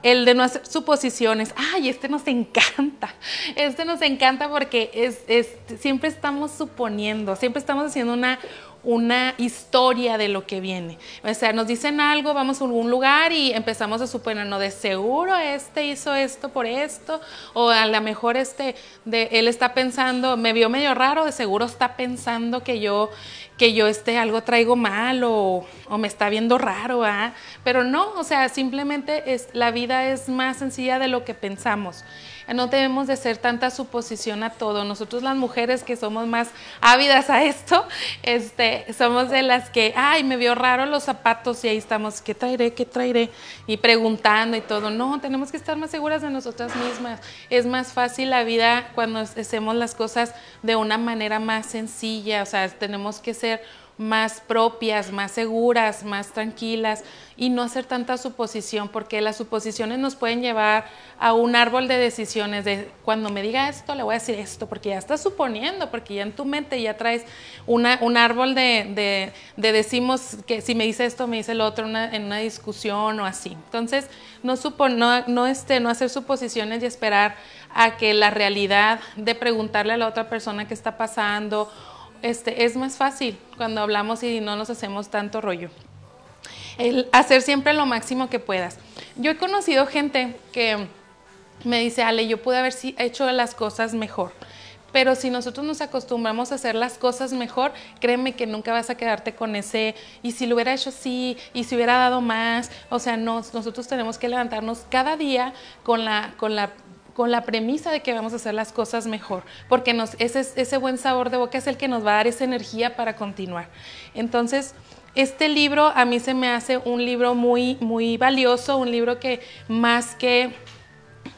el de no hacer suposiciones, ay, este nos encanta, este nos encanta porque es, siempre estamos suponiendo, siempre estamos haciendo una, una historia de lo que viene. O sea, nos dicen algo, vamos a algún lugar y empezamos a suponer, no, de seguro este hizo esto por esto, o a lo mejor este, de, él está pensando, me vio medio raro, de seguro está pensando que yo que yo este algo traigo mal o, me está viendo raro, ¿ah? pero no, o sea, simplemente es, la vida es más sencilla de lo que pensamos. No debemos de ser tanta suposición a todo. Nosotros las mujeres que somos más ávidas a esto, este, somos de las que, ay, me vio raro los zapatos y ahí estamos, ¿qué traeré? ¿Qué traeré? Y preguntando y todo. No, tenemos que estar más seguras de nosotras mismas. Es más fácil la vida cuando hacemos las cosas de una manera más sencilla. O sea, tenemos que ser más propias, más seguras, más tranquilas y no hacer tanta suposición, porque las suposiciones nos pueden llevar a un árbol de decisiones de cuando me diga esto, le voy a decir esto, porque ya estás suponiendo, porque ya en tu mente ya traes una, un árbol de, de, decimos que si me dice esto, me dice el otro en una discusión o así. Entonces, no, no, no, este, no hacer suposiciones y esperar a que la realidad de preguntarle a la otra persona qué está pasando este, es más fácil cuando hablamos y no nos hacemos tanto rollo. El hacer siempre lo máximo que puedas. Yo he conocido gente que me dice, Ale, yo pude haber hecho las cosas mejor. Pero si nosotros nos acostumbramos a hacer las cosas mejor, créeme que nunca vas a quedarte con ese, y si lo hubiera hecho así, y si hubiera dado más, o sea, nosotros tenemos que levantarnos cada día con la, con la con la premisa de que vamos a hacer las cosas mejor, porque ese, ese buen sabor de boca es el que nos va a dar esa energía para continuar. Entonces, este libro a mí se me hace un libro muy, muy valioso, un libro que más que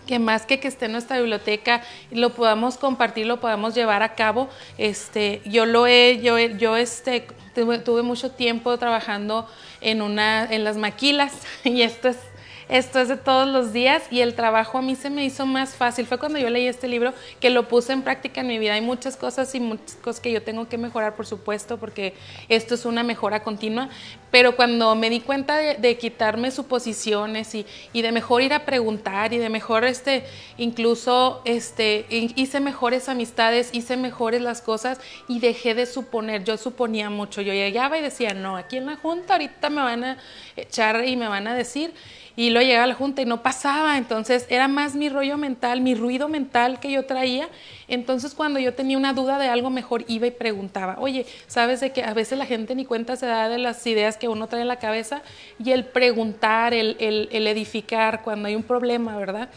que más que que esté en nuestra biblioteca lo podamos compartir, lo podamos llevar a cabo. Este, yo lo he, yo, yo este, tuve, tuve, mucho tiempo trabajando en una, en las maquilas [laughs] y esto es esto es de todos los días y el trabajo a mí se me hizo más fácil. Fue cuando yo leí este libro que lo puse en práctica en mi vida. Hay muchas cosas y muchas cosas que yo tengo que mejorar, por supuesto, porque esto es una mejora continua. Pero cuando me di cuenta de, quitarme suposiciones y, y, de mejor ir a preguntar y de mejor, este, incluso, este, hice mejores amistades, hice mejores las cosas y dejé de suponer. Yo suponía mucho. Yo llegaba y decía, no, aquí en la junta ahorita me van a echar y me van a decir y luego llegaba a la junta y no pasaba, entonces era más mi rollo mental, mi ruido mental que yo traía, entonces cuando yo tenía una duda de algo mejor iba y preguntaba, oye, ¿sabes de que a veces la gente ni cuenta se da de las ideas que uno trae en la cabeza? Y el preguntar, el, el, edificar cuando hay un problema, ¿verdad?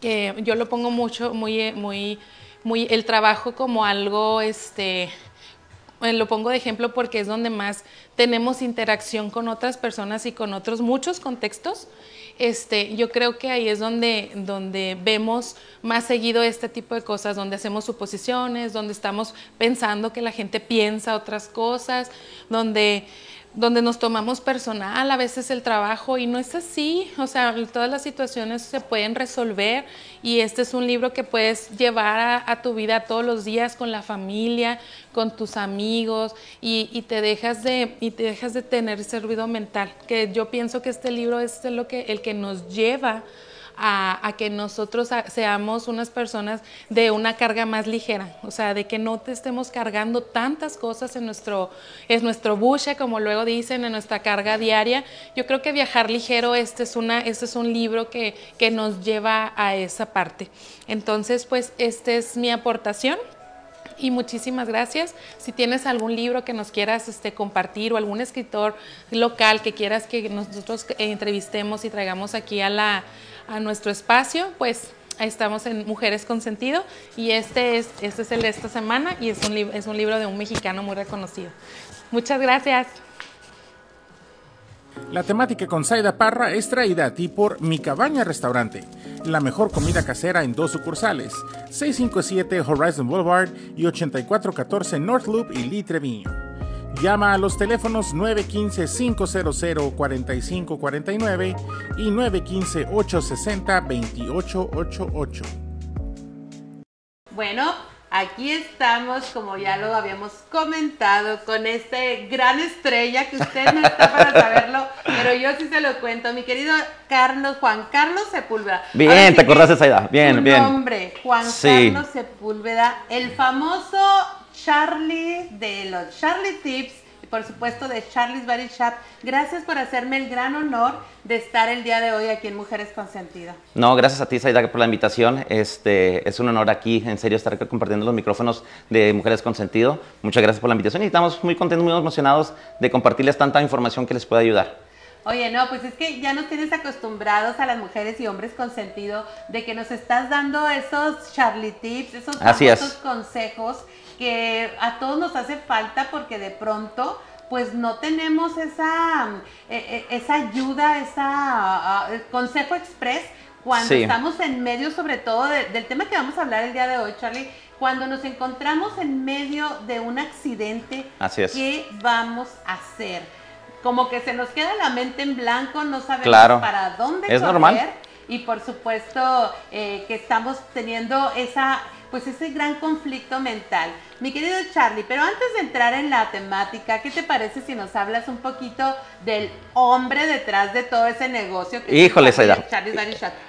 Que yo lo pongo mucho, muy, muy muy el trabajo como algo, este, eh, lo pongo de ejemplo porque es donde más tenemos interacción con otras personas y con otros muchos contextos. Este, yo creo que ahí es donde, donde vemos más seguido este tipo de cosas, donde hacemos suposiciones, donde estamos pensando que la gente piensa otras cosas, donde donde nos tomamos personal a veces el trabajo y no es así, o sea, todas las situaciones se pueden resolver y este es un libro que puedes llevar a, tu vida todos los días con la familia, con tus amigos y, te dejas de y te dejas de tener ese ruido mental, que yo pienso que este libro es lo que el que nos lleva a, que nosotros seamos unas personas de una carga más ligera, o sea, de que no te estemos cargando tantas cosas en nuestro, es nuestro como luego dicen, en nuestra carga diaria. Yo creo que viajar ligero, este es, una, este es un libro que, que nos lleva a esa parte. Entonces, pues, esta es mi aportación y muchísimas gracias. Si tienes algún libro que nos quieras este, compartir o algún escritor local que quieras que nosotros entrevistemos y traigamos aquí a la, a nuestro espacio, pues estamos en Mujeres con Sentido y este es, este es el de esta semana y es un, es un libro de un mexicano muy reconocido. Muchas gracias. La temática con Saida Parra es traída a ti por Mi Cabaña Restaurante, la mejor comida casera en dos sucursales, 657 Horizon Boulevard y 8414 North Loop y Lee Treviño. Llama a los teléfonos 915-500-4549 y 915-860-2888. Bueno, aquí estamos, como ya lo habíamos comentado, con este gran estrella que usted no está para saberlo, pero yo sí se lo cuento, mi querido Carlos, Juan Carlos Sepúlveda. Bien, te acordaste esa edad, bien, bien. Nombre, Juan Carlos Sepúlveda, el famoso Charlie de los Charlie Tips y por supuesto de Charlie's Body Shop. Gracias por hacerme el gran honor de estar el día de hoy aquí en Mujeres con Sentido. No, gracias a ti, Saida, por la invitación. Este, es un honor aquí, en serio, estar compartiendo los micrófonos de Mujeres con Sentido. Muchas gracias por la invitación y estamos muy contentos, muy emocionados de compartirles tanta información que les pueda ayudar. Oye, no, pues es que ya nos tienes acostumbrados a las mujeres y hombres con sentido de que nos estás dando esos Charlie tips, esos famosos consejos que a todos nos hace falta porque de pronto pues no tenemos esa, eh, eh, esa ayuda, esa uh, consejo express cuando estamos en medio sobre todo del tema que vamos a hablar el día de hoy, Charlie, cuando nos encontramos en medio de un accidente, ¿qué vamos a hacer? Como que se nos queda la mente en blanco, no sabemos para dónde es normal. y por supuesto eh, que estamos teniendo esa pues ese gran conflicto mental. Mi querido Charlie, pero antes de entrar en la temática, ¿qué te parece si nos hablas un poquito del hombre detrás de todo ese negocio? Que Híjole, Charlie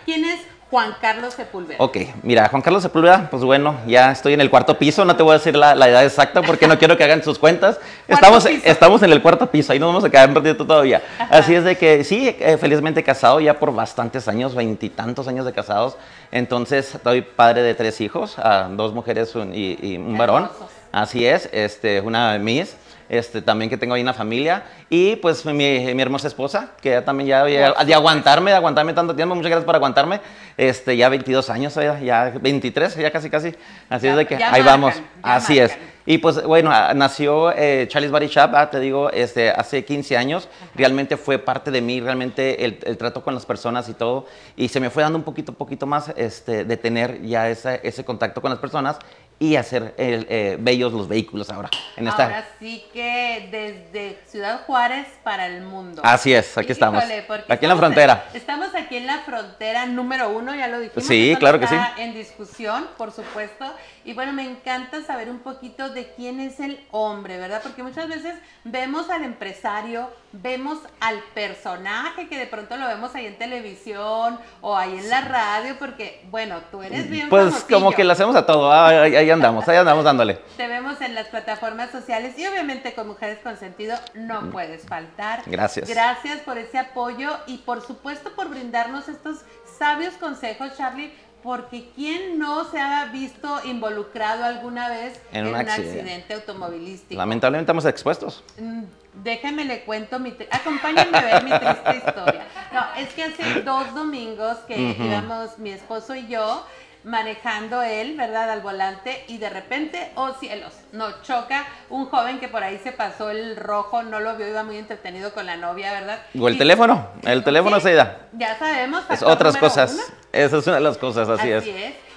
¿Quién es Juan Carlos Sepúlveda. Ok, mira, Juan Carlos Sepúlveda, pues bueno, ya estoy en el cuarto piso, no te voy a decir la, edad exacta porque no quiero que hagan sus cuentas. [laughs] Estamos, estamos en el cuarto piso, ahí nos vamos a quedar un ratito todavía. Así es de que sí, eh, felizmente casado ya por bastantes años, veintitantos años de casados. Entonces, soy padre de tres hijos, dos mujeres y, un varón. Así es, este, una Miss este, también que tengo ahí una familia, y pues mi, mi hermosa esposa, que ya también ya, de aguantarme, de aguantarme tanto tiempo, muchas gracias por aguantarme, este, ya 22 años, ya, ya 23, ya casi casi, así es de que ahí vamos, así es. Y pues bueno, nació eh, Charlie's Body Shop, ah, te digo, este, hace 15 años, realmente fue parte de mí, realmente el, el, trato con las personas y todo, y se me fue dando un poquito, poquito más este, de tener ya ese contacto con las personas y hacer eh, bellos los vehículos ahora. En esta... Ahora sí que desde Ciudad Juárez para el mundo. Así es, aquí estamos. Aquí en la frontera. estamos aquí en la frontera número uno, ya lo dijimos. Sí, claro que sí. En discusión, por supuesto. Y bueno, me encanta saber un poquito de quién es el hombre, ¿verdad? Porque muchas veces vemos al empresario, vemos al personaje que de pronto lo vemos ahí en televisión o ahí en la radio, porque, bueno, tú eres bien Pues como que lo hacemos a todo, ahí, andamos, ahí andamos dándole. Te vemos en las plataformas sociales y obviamente con Mujeres con Sentido no mm. puedes faltar. Gracias. Gracias por ese apoyo y por supuesto por brindarnos estos sabios consejos, Charlie, porque ¿quién no se ha visto involucrado alguna vez en, un, accidente. automovilístico? Lamentablemente estamos expuestos. Mm, déjeme le cuento mi... Acompáñenme a ver mi triste historia. No, es que hace dos domingos que íbamos mi esposo y yo manejando él, ¿verdad? Al volante y de repente, oh cielos, no choca un joven que por ahí se pasó el rojo, no lo vio, iba muy entretenido con la novia, ¿verdad? O el Y- teléfono, el teléfono Sí, se da. Ya sabemos. Es otras cosas. uno. Esa es una de las cosas, así, es.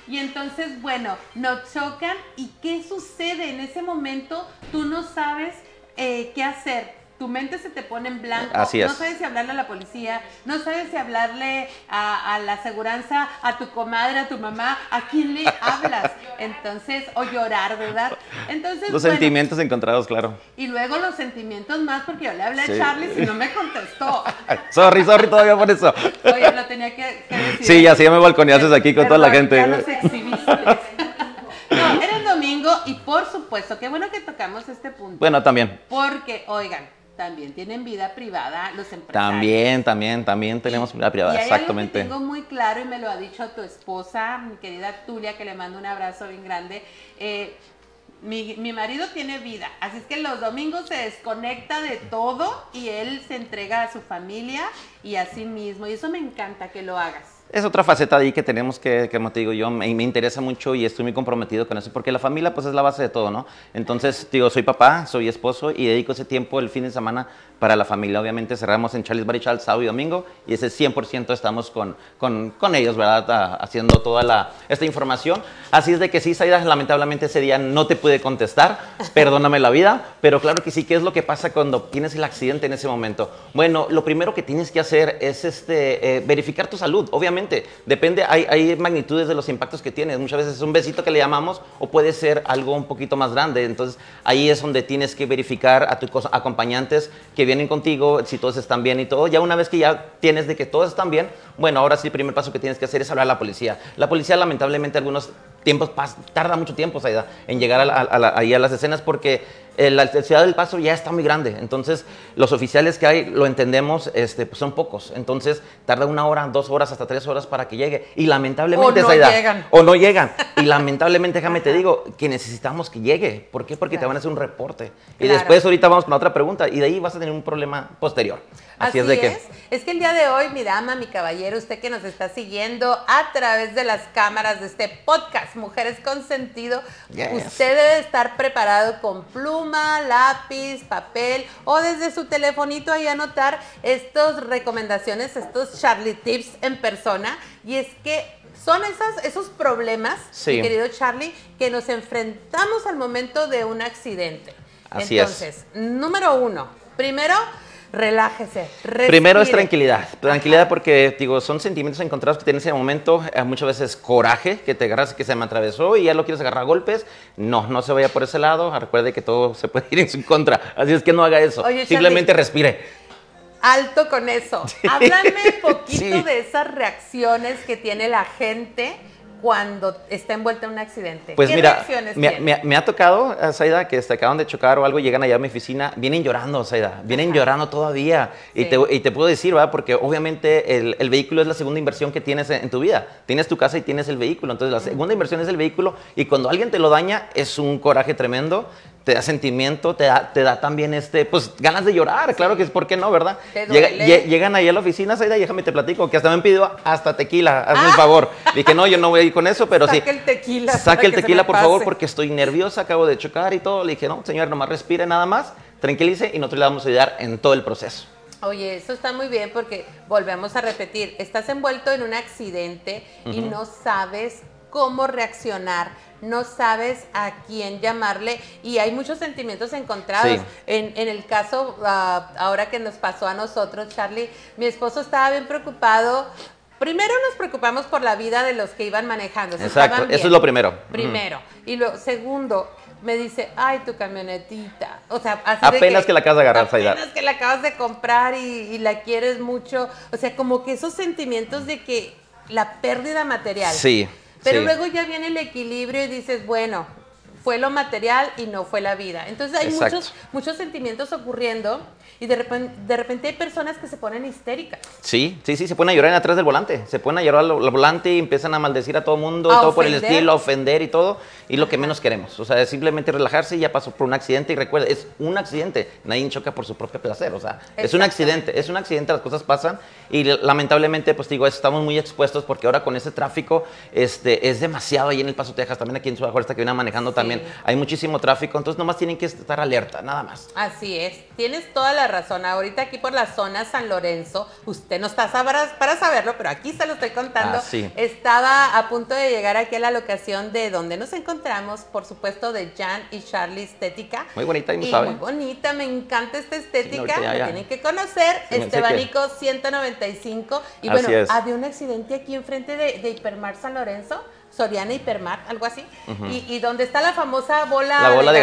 Y entonces, bueno, nos chocan y ¿qué sucede? En ese momento tú no sabes eh, qué hacer. Tu mente se te pone en blanco. Así No es. sabes si hablarle a la policía, no sabes si hablarle a, a la aseguranza, a tu comadre, a tu mamá, a quién le [laughs] hablas. Entonces, o llorar, ¿verdad? Entonces, Los bueno, sentimientos encontrados, claro. y luego los sentimientos más, porque yo le hablé Sí. a Charlie y no me contestó. [laughs] Sorry, sorry todavía por eso. Oye, lo tenía que, que decir. Sí, ya sí, ya me balconeaste aquí con toda la Ya gente. los exhibiste. [laughs] No, era el domingo y por supuesto, qué bueno que tocamos este punto. Bueno, también. Porque, oigan, también tienen vida privada los empresarios. También, también, también tenemos la privada, y hay exactamente. Algo que tengo muy claro y me lo ha dicho tu esposa, mi querida Tulia, que le mando un abrazo bien grande. Eh, mi, mi marido tiene vida, así es que los domingos se desconecta de todo y él se entrega a su familia y a sí mismo. Y eso me encanta que lo hagas. Es otra faceta ahí que tenemos que, que, como te digo yo, me, me interesa mucho y estoy muy comprometido con eso, porque la familia pues es la base de todo, ¿no? Entonces, digo, soy papá, soy esposo y dedico ese tiempo el fin de semana para la familia. Obviamente cerramos en Charles Barichal sábado y domingo y ese 100% estamos con, con, con ellos, ¿verdad? A- haciendo toda la, esta información. Así es de que sí, Saida, lamentablemente ese día no te pude contestar, perdóname la vida, pero claro que sí, ¿qué es lo que pasa cuando tienes el accidente en ese momento? Bueno, lo primero que tienes que hacer es este, eh, verificar tu salud, obviamente. Depende, hay, magnitudes de los impactos que tienes. Muchas veces es un besito que le llamamos o puede ser algo un poquito más grande. Entonces ahí es donde tienes que verificar a tus acompañantes que vienen contigo, si todos están bien y todo. Ya una vez que ya tienes de que todos están bien, bueno, ahora sí el primer paso que tienes que hacer es hablar a la policía. La policía lamentablemente algunos tiempos tarda mucho tiempo Saida, en llegar a, a la- ahí a las escenas porque la ciudad del Paso ya está muy grande. Entonces los oficiales que hay, lo entendemos, este, pues son pocos. Entonces tarda una hora, dos horas, hasta tres horas para que llegue. Y lamentablemente O no llegan. o no llegan. Y lamentablemente, déjame te digo, que necesitamos que llegue. ¿Por qué? Porque te van a hacer un reporte. Y Claro. después ahorita vamos con otra pregunta y de ahí vas a tener un problema posterior. Así, es de que... Es que el día de hoy, mi dama, mi caballero, usted que nos está siguiendo a través de las cámaras de este podcast, Mujeres con Sentido, Yes. usted debe estar preparado con pluma, lápiz, papel o desde su telefonito ahí anotar estas recomendaciones, estos Charlie Tips en persona. Y es que son esas, esos problemas, Sí. mi querido Charlie, que nos enfrentamos al momento de un accidente. Así es. Entonces, número uno, primero, relájese. Primero es tranquilidad. Tranquilidad porque, digo, son sentimientos encontrados que tienes en ese momento. eh, muchas veces coraje, que te agarras, que se me atravesó y ya lo quieres agarrar a golpes. No, no se vaya por ese lado. Recuerde que todo se puede [laughs] ir en su contra. Así es que no haga eso. Oye, Simplemente Charlie. respire. Alto con eso. [laughs] Háblame poquito Sí. de esas reacciones que tiene la gente cuando está envuelta en un accidente. Pues ¿Qué mira, me, me- me ha tocado, eh, Zaida, que se acaban de chocar o algo, llegan allá a mi oficina, vienen llorando, Zaida, vienen llorando todavía. Y, Sí. te, y te puedo decir, ¿verdad? Porque obviamente el, el vehículo es la segunda inversión que tienes en, en tu vida. Tienes tu casa y tienes el vehículo. Entonces, la segunda inversión es el vehículo. Y cuando alguien te lo daña, es un coraje tremendo. Te da sentimiento, te da, te da también este, pues ganas de llorar, claro que es, ¿por qué no, verdad? Llega- duele. lle- llegan ahí a la oficina, Zaida, y déjame te platico, que hasta me han pedido hasta tequila, hazme el Ah. favor. Dije, no, yo no voy a ir con eso, pero sí. Saque el tequila. Saque el tequila, por favor, porque estoy nerviosa, acabo de chocar y todo. Le dije, no, señor, nomás respire nada más, tranquilice y nosotros le vamos a ayudar en todo el proceso. Oye, eso está muy bien porque volvemos a repetir, estás envuelto en un accidente y no sabes cómo reaccionar, no sabes a quién llamarle y hay muchos sentimientos encontrados. Sí. En, en el caso, ah, ahora que nos pasó a nosotros, Charlie, mi esposo estaba bien preocupado. Primero nos preocupamos por la vida de los que iban manejando. si Exacto, eso es lo primero. Primero. Y lo segundo, me dice, ay, tu camionetita. O sea, así de Apenas que la acabas de agarrar. Apenas que la acabas de comprar y, y la quieres mucho. O sea, como que esos sentimientos de que la pérdida material. Sí. Pero sí. luego ya viene el equilibrio y dices, bueno, fue lo material y no fue la vida. Entonces hay Exacto. muchos, muchos sentimientos ocurriendo y de repente, de repente hay personas que se ponen histéricas. Sí, sí, sí, se ponen a llorar atrás del volante. Se ponen a llorar al, al volante y empiezan a maldecir a todo el mundo y A todo por el ofender. estilo, a ofender y todo. Y lo que menos queremos. O sea, es simplemente relajarse y ya pasó por un accidente. Y recuerda, es un accidente. Nadie choca por su propio placer. O sea, es un accidente. Es un accidente, las cosas pasan. Y lamentablemente, pues digo, estamos muy expuestos porque ahora con ese tráfico este, es demasiado ahí en El Paso, Texas. También aquí en Ciudad Juárez, que viene manejando también. Hay muchísimo tráfico. Entonces, nomás tienen que estar alerta, nada más. Así es, tienes toda la razón. Ahorita aquí por la zona San Lorenzo, usted no está sabra- para saberlo, pero aquí se lo estoy contando. Ah, sí. Estaba a punto de llegar aquí a la locación de donde nos encontramos, por supuesto, de Jan y Charlie Estética. Muy bonita y muy y suave. muy bonita, me encanta esta estética, ahorita ya, la ya. tienen que conocer, Sí, Estebanico 195. Y Así bueno, es. había un accidente aquí enfrente de, de Hipermar San Lorenzo, Soriana algo así, y, y donde está la famosa bola, La bola de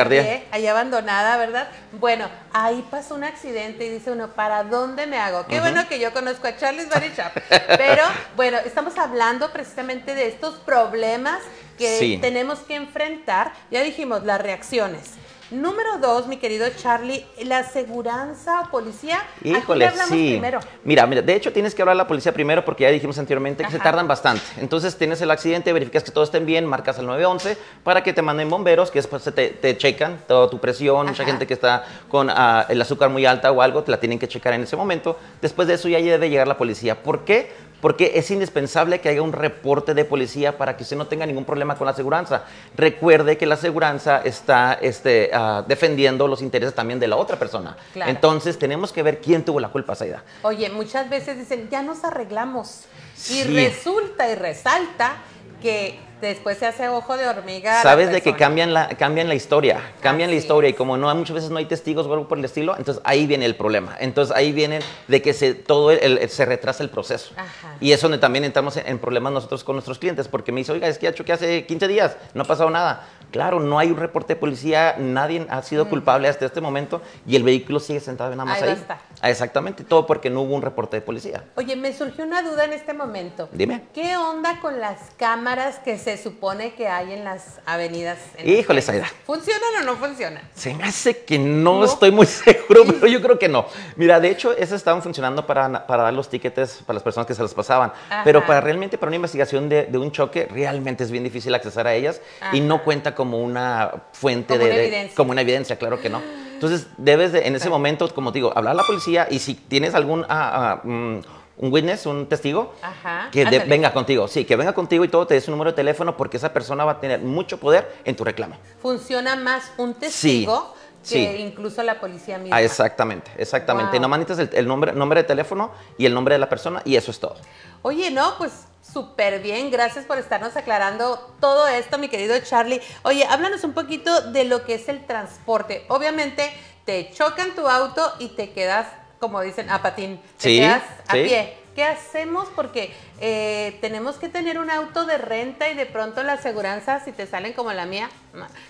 ahí abandonada, ¿verdad? Bueno, ahí pasó un accidente y dice uno, ¿para dónde me hago? Qué bueno que yo conozco a Charles Shop. Pero [laughs] bueno, estamos hablando precisamente de estos problemas que Sí. tenemos que enfrentar. Ya dijimos, las reacciones. Número dos, mi querido Charlie, la aseguranza o policía. ¿A quién Híjole, hablamos sí. primero? Mira, mira, de hecho tienes que hablar a la policía primero porque ya dijimos anteriormente que se tardan bastante. Entonces tienes el accidente, verificas que todo estén bien, marcas al 911 para que te manden bomberos, que después te, te checan toda tu presión, mucha gente que está con ah, el azúcar muy alta o algo, te la tienen que checar en ese momento. Después de eso ya debe llegar la policía. ¿Por qué? Porque es indispensable que haya un reporte de policía para que usted no tenga ningún problema con la aseguranza. Recuerde que la aseguranza está este, ah, defendiendo los intereses también de la otra persona. Claro. Entonces tenemos que ver quién tuvo la culpa, Saida. Oye, muchas veces dicen, ya nos arreglamos. Sí. Y resulta y resalta que después se hace ojo de hormiga. Sabes de que cambian la, cambian la historia, cambian la historia es. y como no muchas veces no hay testigos o algo por el estilo, entonces ahí viene el problema. Entonces ahí viene de que se, todo el- el- se retrasa el proceso. Ajá. Y es donde también entramos en, en problemas nosotros con nuestros clientes, porque me dice, oiga, es que ya choqué hace 15 días, no ha pasado nada. Claro, no hay un reporte de policía, nadie ha sido culpable hasta este momento y el vehículo sigue sentado nada más Ahí estar. Ah, Exactamente, todo porque no hubo un reporte de policía. Oye, me surgió una duda en este momento. Dime. ¿Qué onda con las cámaras que se supone que hay en las avenidas? en las Híjole? Zaida. ¿Funcionan o no funcionan? Se me hace que no, No. estoy muy [laughs] seguro, pero yo creo que no. Mira, de hecho, esas estaban funcionando para, para dar los tickets para las personas que se los pasaban. Ajá. Pero para realmente, para una investigación de, de un choque, realmente es bien difícil accesar a ellas y no cuenta como una fuente Como de, una de- evidencia. Como una evidencia, claro que no. Entonces, debes de, en ese momento, como te digo, hablar a la policía y si tienes algún... ah, ah, mm, un witness, un testigo, Ajá, que de- venga contigo, sí, que venga contigo y todo, te dé su número de teléfono porque esa persona va a tener mucho poder en tu reclamo. Funciona más un testigo que sí. incluso la policía misma. Ah, exactamente, exactamente. Wow. Nomás necesitas el, el nombre, nombre de teléfono y el nombre de la persona y eso es todo. Oye, no, pues súper bien. Gracias por estarnos aclarando todo esto, mi querido Charlie. Oye, háblanos un poquito de lo que es el transporte. Obviamente, te chocan tu auto y te quedas, como dicen, a patín. Te Sí, quedas a sí. pie. ¿Qué hacemos? Porque eh, tenemos que tener un auto de renta y de pronto la aseguranza, si te salen como la mía,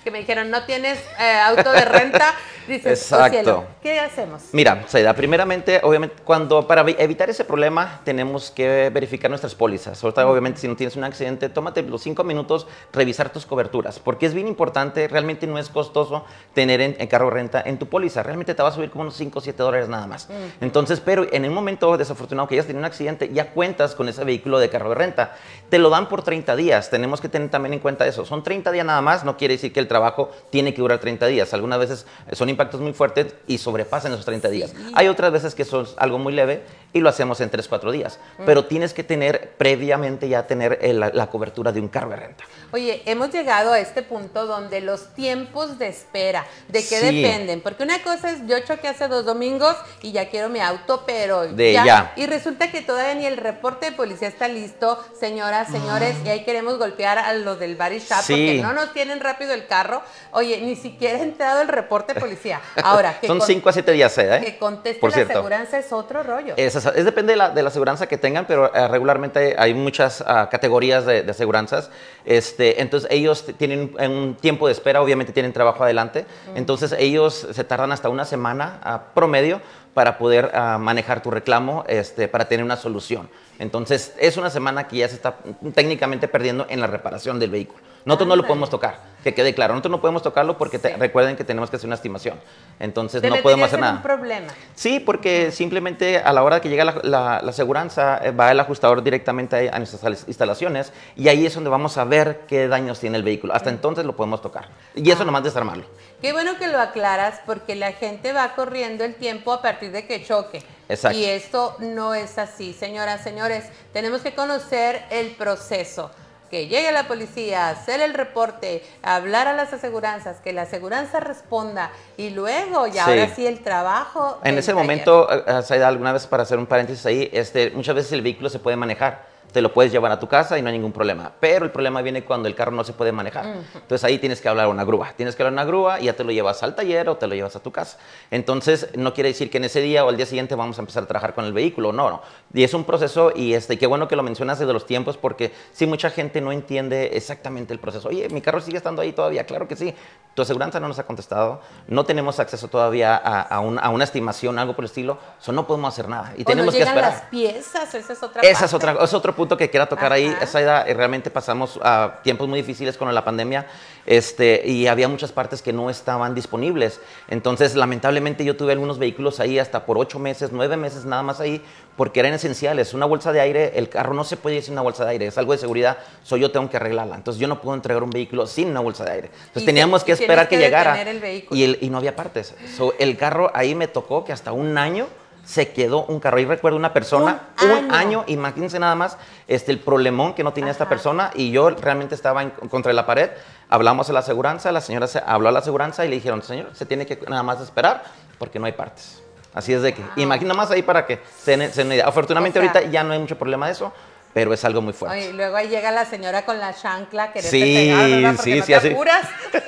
que me dijeron, no tienes eh, auto de renta, [laughs] dices, "Oh, Exacto. cielo, ¿qué hacemos? Mira, Saida, primeramente, obviamente, cuando para vi- evitar ese problema tenemos que verificar nuestras pólizas. Ahorita, obviamente, si no tienes un accidente, tómate los cinco minutos revisar tus coberturas, porque es bien importante, realmente no es costoso tener en, en carro renta en tu póliza. Realmente te va a subir como unos 5 o 7 dólares nada más. Entonces, pero en el momento desafortunado que hayas tenido un accidente, ya cuentas con ese vehículo de carro de renta. Te lo dan por 30 días. Tenemos que tener también en cuenta eso. Son 30 días nada más, no quiere decir que el trabajo tiene que durar 30 días. Algunas veces son impactos muy fuertes y sobrepasan esos 30 días. Hay otras veces que son algo muy leve y lo hacemos en 3, 4 días. Pero tienes que tener previamente ya tener la, la cobertura de un carro de renta. Oye, hemos llegado a este punto donde los tiempos de espera, ¿de qué Sí. dependen? Porque una cosa es, yo choqué hace dos domingos y ya quiero mi auto, pero De ya. Y resulta que todavía ni el reporte de policía está listo, señoras, señores, y ahí queremos golpear a los del body shop Sí. porque no nos tienen rápido el carro. Oye, ni siquiera ha entrado el reporte policía. Ahora, [laughs] que, Son con- 5 a 7 días, ¿eh? que conteste Por la cierto. aseguranza es otro rollo. Es, es depende de la, de la aseguranza que tengan, pero eh, regularmente hay muchas ah, categorías de, de aseguranzas. Este, entonces ellos tienen un, tiempo de espera, obviamente tienen trabajo adelante. Entonces ellos se tardan hasta una semana a promedio para poder ah, manejar tu reclamo, este, para tener una solución. Entonces es una semana que ya se está técnicamente perdiendo en la reparación del vehículo. Nosotros no lo podemos tocar. Que quede claro, nosotros no podemos tocarlo porque te- recuerden que tenemos que hacer una estimación. Entonces no podemos hacer nada. un problema. Sí, porque simplemente a la hora que llega la, la, la aseguranza, eh, va el ajustador directamente a nuestras al- instalaciones y ahí es donde vamos a ver qué daños tiene el vehículo. Hasta entonces lo podemos tocar. Y eso nomás desarmarlo. Qué bueno que lo aclaras porque la gente va corriendo el tiempo a partir de que choque. Exacto. Y esto no es así, señoras, señores. Tenemos que conocer el proceso. Que llegue la policía, hacer el reporte, hablar a las aseguranzas, que la aseguranza responda y luego, y Sí. ahora sí, el trabajo. En ese taller. momento, eh, eh, Zaida, alguna vez para hacer un paréntesis ahí, este, muchas veces el vehículo se puede manejar. Te lo puedes llevar a tu casa y no hay ningún problema. Pero el problema viene cuando el carro no se puede manejar. Entonces ahí tienes que hablar a una grúa. Tienes que hablar a una grúa y ya te lo llevas al taller o te lo llevas a tu casa. Entonces no quiere decir que en ese día o al día siguiente vamos a empezar a trabajar con el vehículo. No, no. Y es un proceso y este, qué bueno que lo mencionas de los tiempos porque sí mucha gente no entiende exactamente el proceso. Oye, mi carro sigue estando ahí todavía. Claro que sí. Tu aseguranza no nos ha contestado. No tenemos acceso todavía a, a un- a una estimación, algo por el estilo. So, no podemos hacer nada. Y O no tenemos que llegan esperar. las piezas, esa es otra Esa es, parte. otra, es otro punto que quiera tocar ahí. Ajá. Esa edad, realmente pasamos a tiempos muy difíciles con la pandemia este, y había muchas partes que no estaban disponibles. Entonces, lamentablemente, yo tuve algunos vehículos ahí hasta por ocho meses, nueve meses nada más ahí, porque eran esenciales. Una bolsa de aire, el carro no se puede ir sin una bolsa de aire, es algo de seguridad, so yo tengo que arreglarla. Entonces, yo no puedo entregar un vehículo sin una bolsa de aire. Entonces, teníamos te- que esperar que, que llegara. el y, el- y no había partes. So, el carro ahí me tocó que hasta un año se quedó un carro. Ahí recuerdo una persona, Un un, año. año, imagínense nada más este, el problemón que no tenía esta persona y yo realmente estaba en- contra la pared. Hablamos a la aseguranza, la señora se, habló a la aseguranza y le dijeron, señor, se tiene que nada más esperar porque no hay partes. Así es de que, imagina más ahí para que se, se den una idea. Afortunadamente O sea- ahorita ya no hay mucho problema de eso, pero es algo muy fuerte. Y luego ahí llega la señora con la chancla, quererte Sí, pegar, ¿verdad? Porque sí, no sí, te así. apuras. [laughs]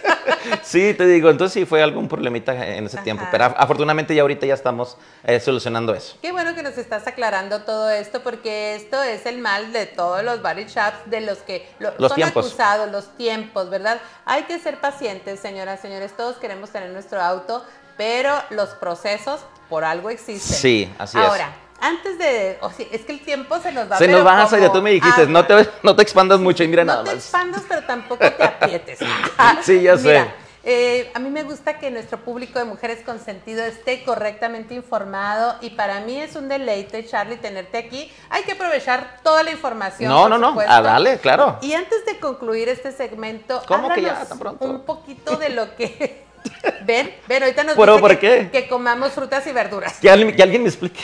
Sí, te digo, entonces sí fue algún problemita en ese tiempo, pero af- afortunadamente ya ahorita ya estamos eh, solucionando eso. Qué bueno que nos estás aclarando todo esto, porque esto es el mal de todos los body shops, de los que lo- Los son tiempos. acusados, los tiempos, ¿verdad? Hay que ser pacientes, señoras, señores. Todos queremos tener nuestro auto, pero los procesos por algo existen. Sí, así es. Ahora, antes de. o sea, es que el tiempo se nos va Se nos va, como Zaida, tú me dijiste, no te, no te expandas mucho y mira no nada te más. expandas, pero tampoco te aprietes. [laughs] [laughs] Sí, ya sé. Mira, eh, a mí me gusta que nuestro público de mujeres con sentido esté correctamente informado y para mí es un deleite, Charlie, tenerte aquí. Hay que aprovechar toda la información. No, no, no, ah, dale, claro. Y antes de concluir este segmento, ¿Cómo que ya, tan pronto? un poquito de lo que... [laughs] ven, ven, ahorita nos ¿Pero dice por que, qué? que comamos frutas y verduras. Que alguien, que alguien me explique.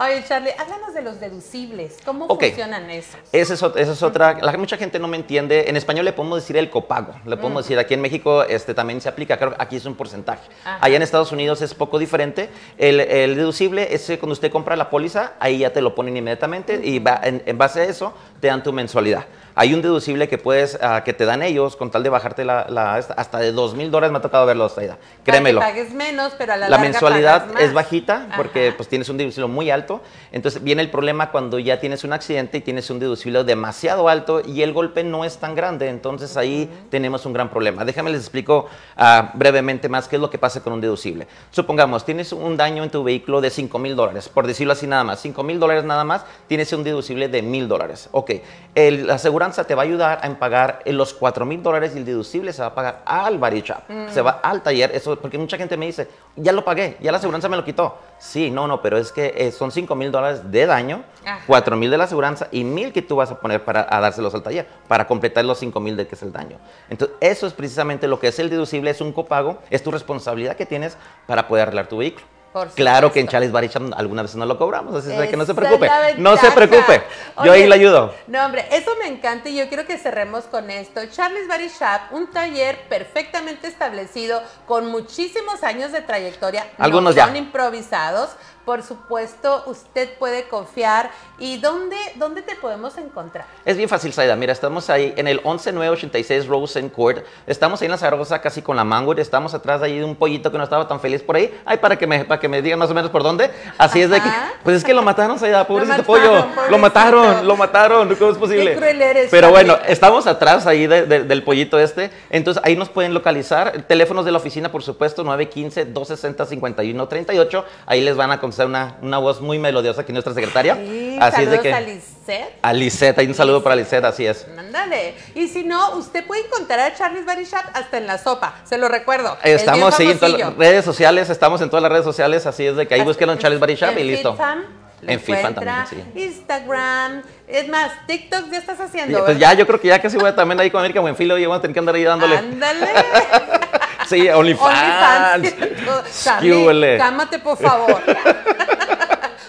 Oye, Charlie, háblanos de los deducibles. ¿Cómo funcionan esos? Esa es, ot- esa es otra, la, mucha gente no me entiende. En español le podemos decir el copago. Le podemos decir, aquí en México este, también se aplica, creo que aquí es un porcentaje. Ajá. Allá en Estados Unidos es poco diferente. El, el deducible es cuando usted compra la póliza, ahí ya te lo ponen inmediatamente y va, en, en base a eso te dan tu mensualidad. Hay un deducible que puedes, ah, que te dan ellos con tal de bajarte la, la- hasta de dos mil dólares me ha tocado verlo hasta ahí. Créemelo. Para que pagues menos, pero a la, La larga mensualidad pagas más. es bajita porque Ajá. pues tienes un deducible muy alto. Entonces viene el problema cuando ya tienes un accidente y tienes un deducible demasiado alto y el golpe no es tan grande. Entonces ahí tenemos un gran problema. Déjame les explico ah, brevemente más qué es lo que pasa con un deducible. Supongamos, tienes un daño en tu vehículo de 5 mil dólares, por decirlo así nada más. 5 mil dólares nada más, tienes un deducible de mil dólares. Ok, el- la aseguranza te va a ayudar a pagar los 4 mil dólares y el deducible se va a pagar al body shop. Se va al taller, eso, porque mucha gente me dice, ya lo pagué, ya la aseguranza me lo quitó. Sí, no, no, pero es que eh, son 5 mil dólares de daño, Ajá. 4 mil de la aseguranza y mil que tú vas a poner para a dárselos al taller, para completar los 5 mil de que es el daño. Entonces, eso es precisamente lo que es el deducible, es un copago, es tu responsabilidad que tienes para poder arreglar tu vehículo. Por Claro que en. Charles Body Shop algunas veces no lo cobramos, así es que no se preocupe. No se preocupe, yo ahí le ayudo. No, hombre, eso me encanta y yo quiero que cerremos con esto. Charlie's Body Shop, un taller perfectamente establecido con muchísimos años de trayectoria. Algunos no ya. son improvisados. Por supuesto, usted puede confiar. ¿Y dónde, dónde te podemos encontrar? Es bien fácil, Saida. Mira, estamos ahí en el 11986 Rosen Court. Estamos ahí en la Zaragoza, casi con la Mango. Estamos atrás de ahí de un pollito que no estaba tan feliz por ahí. Ay, para que me, para que me digan más o menos por dónde. Así es de que. Ajá. Pues es que lo mataron, Saida, [laughs] pobrecito mataron, pollo. pobrecito. Lo mataron, lo mataron. ¿Cómo es posible? Qué cruel eres, Pero bueno, estamos atrás ahí de- de- del pollito este. Entonces ahí nos pueden localizar. Teléfonos de la oficina, por supuesto, 915-260-5138. Ahí les van a, con- una, una voz muy melodiosa aquí nuestra secretaria. Sí, así es de saludos que a Lisette. a Lisette, hay un saludo para Lisette, así es. Ándale. Y si no, usted puede encontrar a Charlie's Body Shop hasta en la sopa. Se lo recuerdo. Es Estamos sí, en todas las redes sociales, estamos en todas las redes sociales, así es de que ahí búsquenlo en Charles En y listo. Lo En encuentra, también, sí. Instagram. Es más, TikTok ya estás haciendo. Pues ya, yo creo que ya casi voy a también ahí con América Buenfilo y vamos a tener que andar ahí dándole. Ándale. [laughs] Sí, OnlyFans. OnlyFans. Cámate, por favor. [laughs]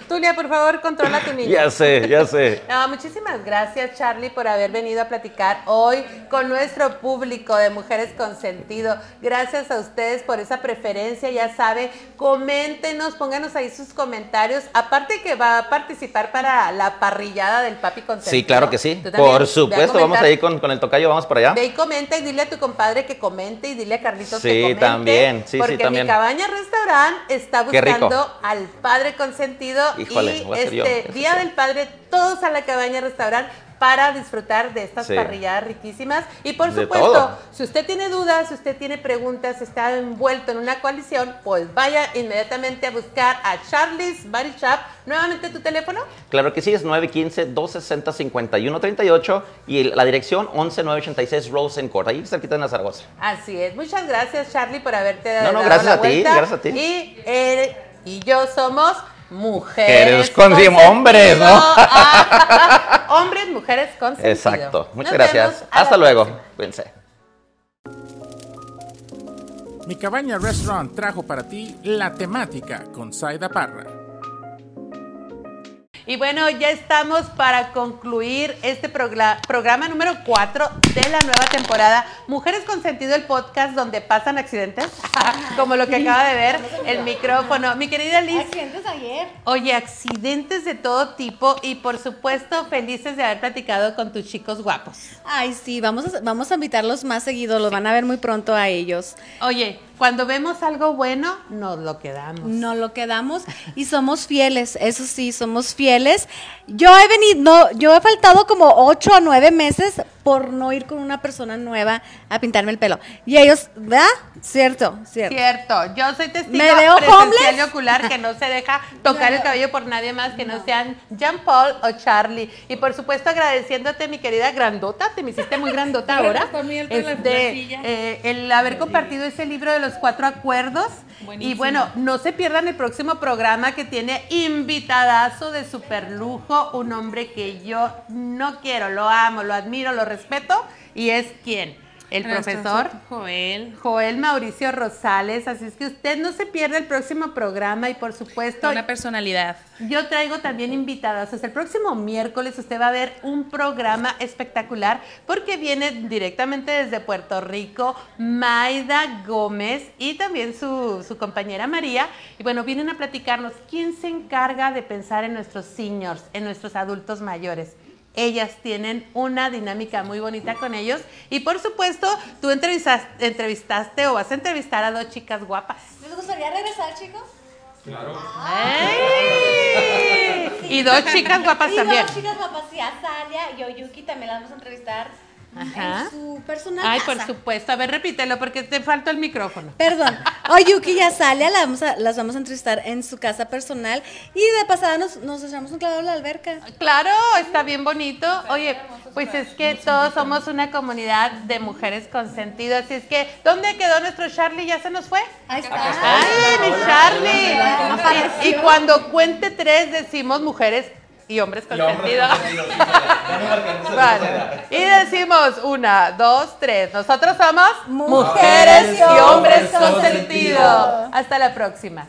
Tulia, por favor, controla a tu niño. Ya sé, ya sé. [laughs] No, muchísimas gracias Charlie por haber venido a platicar hoy con nuestro público de Mujeres con Sentido. Gracias a ustedes por esa preferencia, ya sabe, coméntenos, pónganos ahí sus comentarios. Aparte que va a participar para la parrillada del Papi Consentido. Sí, claro que sí. Por a supuesto, vamos ahí con, con el tocayo, vamos para allá. Ve y comenta y dile a tu compadre que comente y dile a Carlitos Sí, que comente. también, sí, sí, porque también. mi cabaña restaurant está buscando al padre consentido Híjole, y voy a ser yo, este Día del Padre, todos a la cabaña restaurant para disfrutar de estas Sí. parrilladas riquísimas. Y por De supuesto, todo. si usted tiene dudas, si usted tiene preguntas, está envuelto en una coalición, pues vaya inmediatamente a buscar a Charlie's Body Shop. Nuevamente tu teléfono. Claro que sí, es 915-260-5138 y la dirección 11986 Rosen Court, ahí cerquita de Zaragoza. Así es. Muchas gracias, Charlie, por haberte No, no, dado gracias la a ti, vuelta. gracias a ti. Y él y yo somos mujeres. Mujeres con- hombres, ¿no? Ah, [laughs] hombres, mujeres con sentido. Exacto. Muchas Nos gracias. Hasta luego. próxima. Cuídense. Mi Cabaña Restaurant trajo para ti la temática con Saida Parra. Y bueno, ya estamos para concluir este programa número 4 de la nueva temporada. Mujeres con sentido, el podcast donde pasan accidentes, [laughs] como lo que acaba de ver el micrófono. Mi querida Liz. Accidentes ayer. Oye, accidentes de todo tipo y por supuesto felices de haber platicado con tus chicos guapos. Ay, sí, vamos a, vamos a invitarlos más seguido, los van a ver muy pronto a ellos. Oye, cuando vemos algo bueno, nos lo quedamos. No lo quedamos y somos fieles, eso sí, somos fieles. Yo he venido, no, yo he faltado como ocho o nueve meses por no ir con una persona nueva a pintarme el pelo. Y ellos, ¿verdad? Cierto, cierto. Cierto, yo soy testigo ¿Me veo presencial homeless? y ocular que no se deja tocar el cabello por nadie más que no, sean Jean Paul o Charlie. Y por supuesto agradeciéndote, mi querida grandota, te me hiciste muy grandota [laughs] ahora. Este, eh, el haber compartido ese libro de los cuatro acuerdos. Y bueno, no se pierdan el próximo programa que tiene invitadazo de super lujo, un hombre que yo no quiero, lo amo, lo admiro, lo respeto. Y es quién? El profesor Joel. Joel Mauricio Rosales, así es que usted no se pierda el próximo programa y por supuesto Una personalidad. yo traigo también invitadas. Hasta el próximo miércoles usted va a ver un programa espectacular porque viene directamente desde Puerto Rico Maida Gómez y también su, su compañera María. Y bueno, vienen a platicarnos quién se encarga de pensar en nuestros seniors, en nuestros adultos mayores. Ellas tienen una dinámica muy bonita con ellos. Y por supuesto, tú entrevistas- entrevistaste o vas a entrevistar a dos chicas guapas. ¿Les gustaría regresar, chicos? ¡Ey! Y dos chicas guapas Y también. dos chicas guapas, sí, a Salia y Oyuki también las vamos a entrevistar Ajá. en su personal Ay, por supuesto. A ver, repítelo porque te falta el micrófono. Perdón. Oyuki y Azalia la vamos a- las vamos a entrevistar en su casa personal y de pasada nos, nos echamos un clavado a la alberca. Claro, está bien bonito. Oye, pues es que todos somos una comunidad de mujeres con sentido. Así es que, ¿dónde quedó nuestro Charlie? ¿Ya se nos fue? Ahí está. ¡Ay, mi Charlie! Y, y cuando cuente tres decimos mujeres y hombres con sentido. Vale. Y decimos una, dos, tres. Nosotros somos Mujeres y hombres con sentido. Hasta la próxima.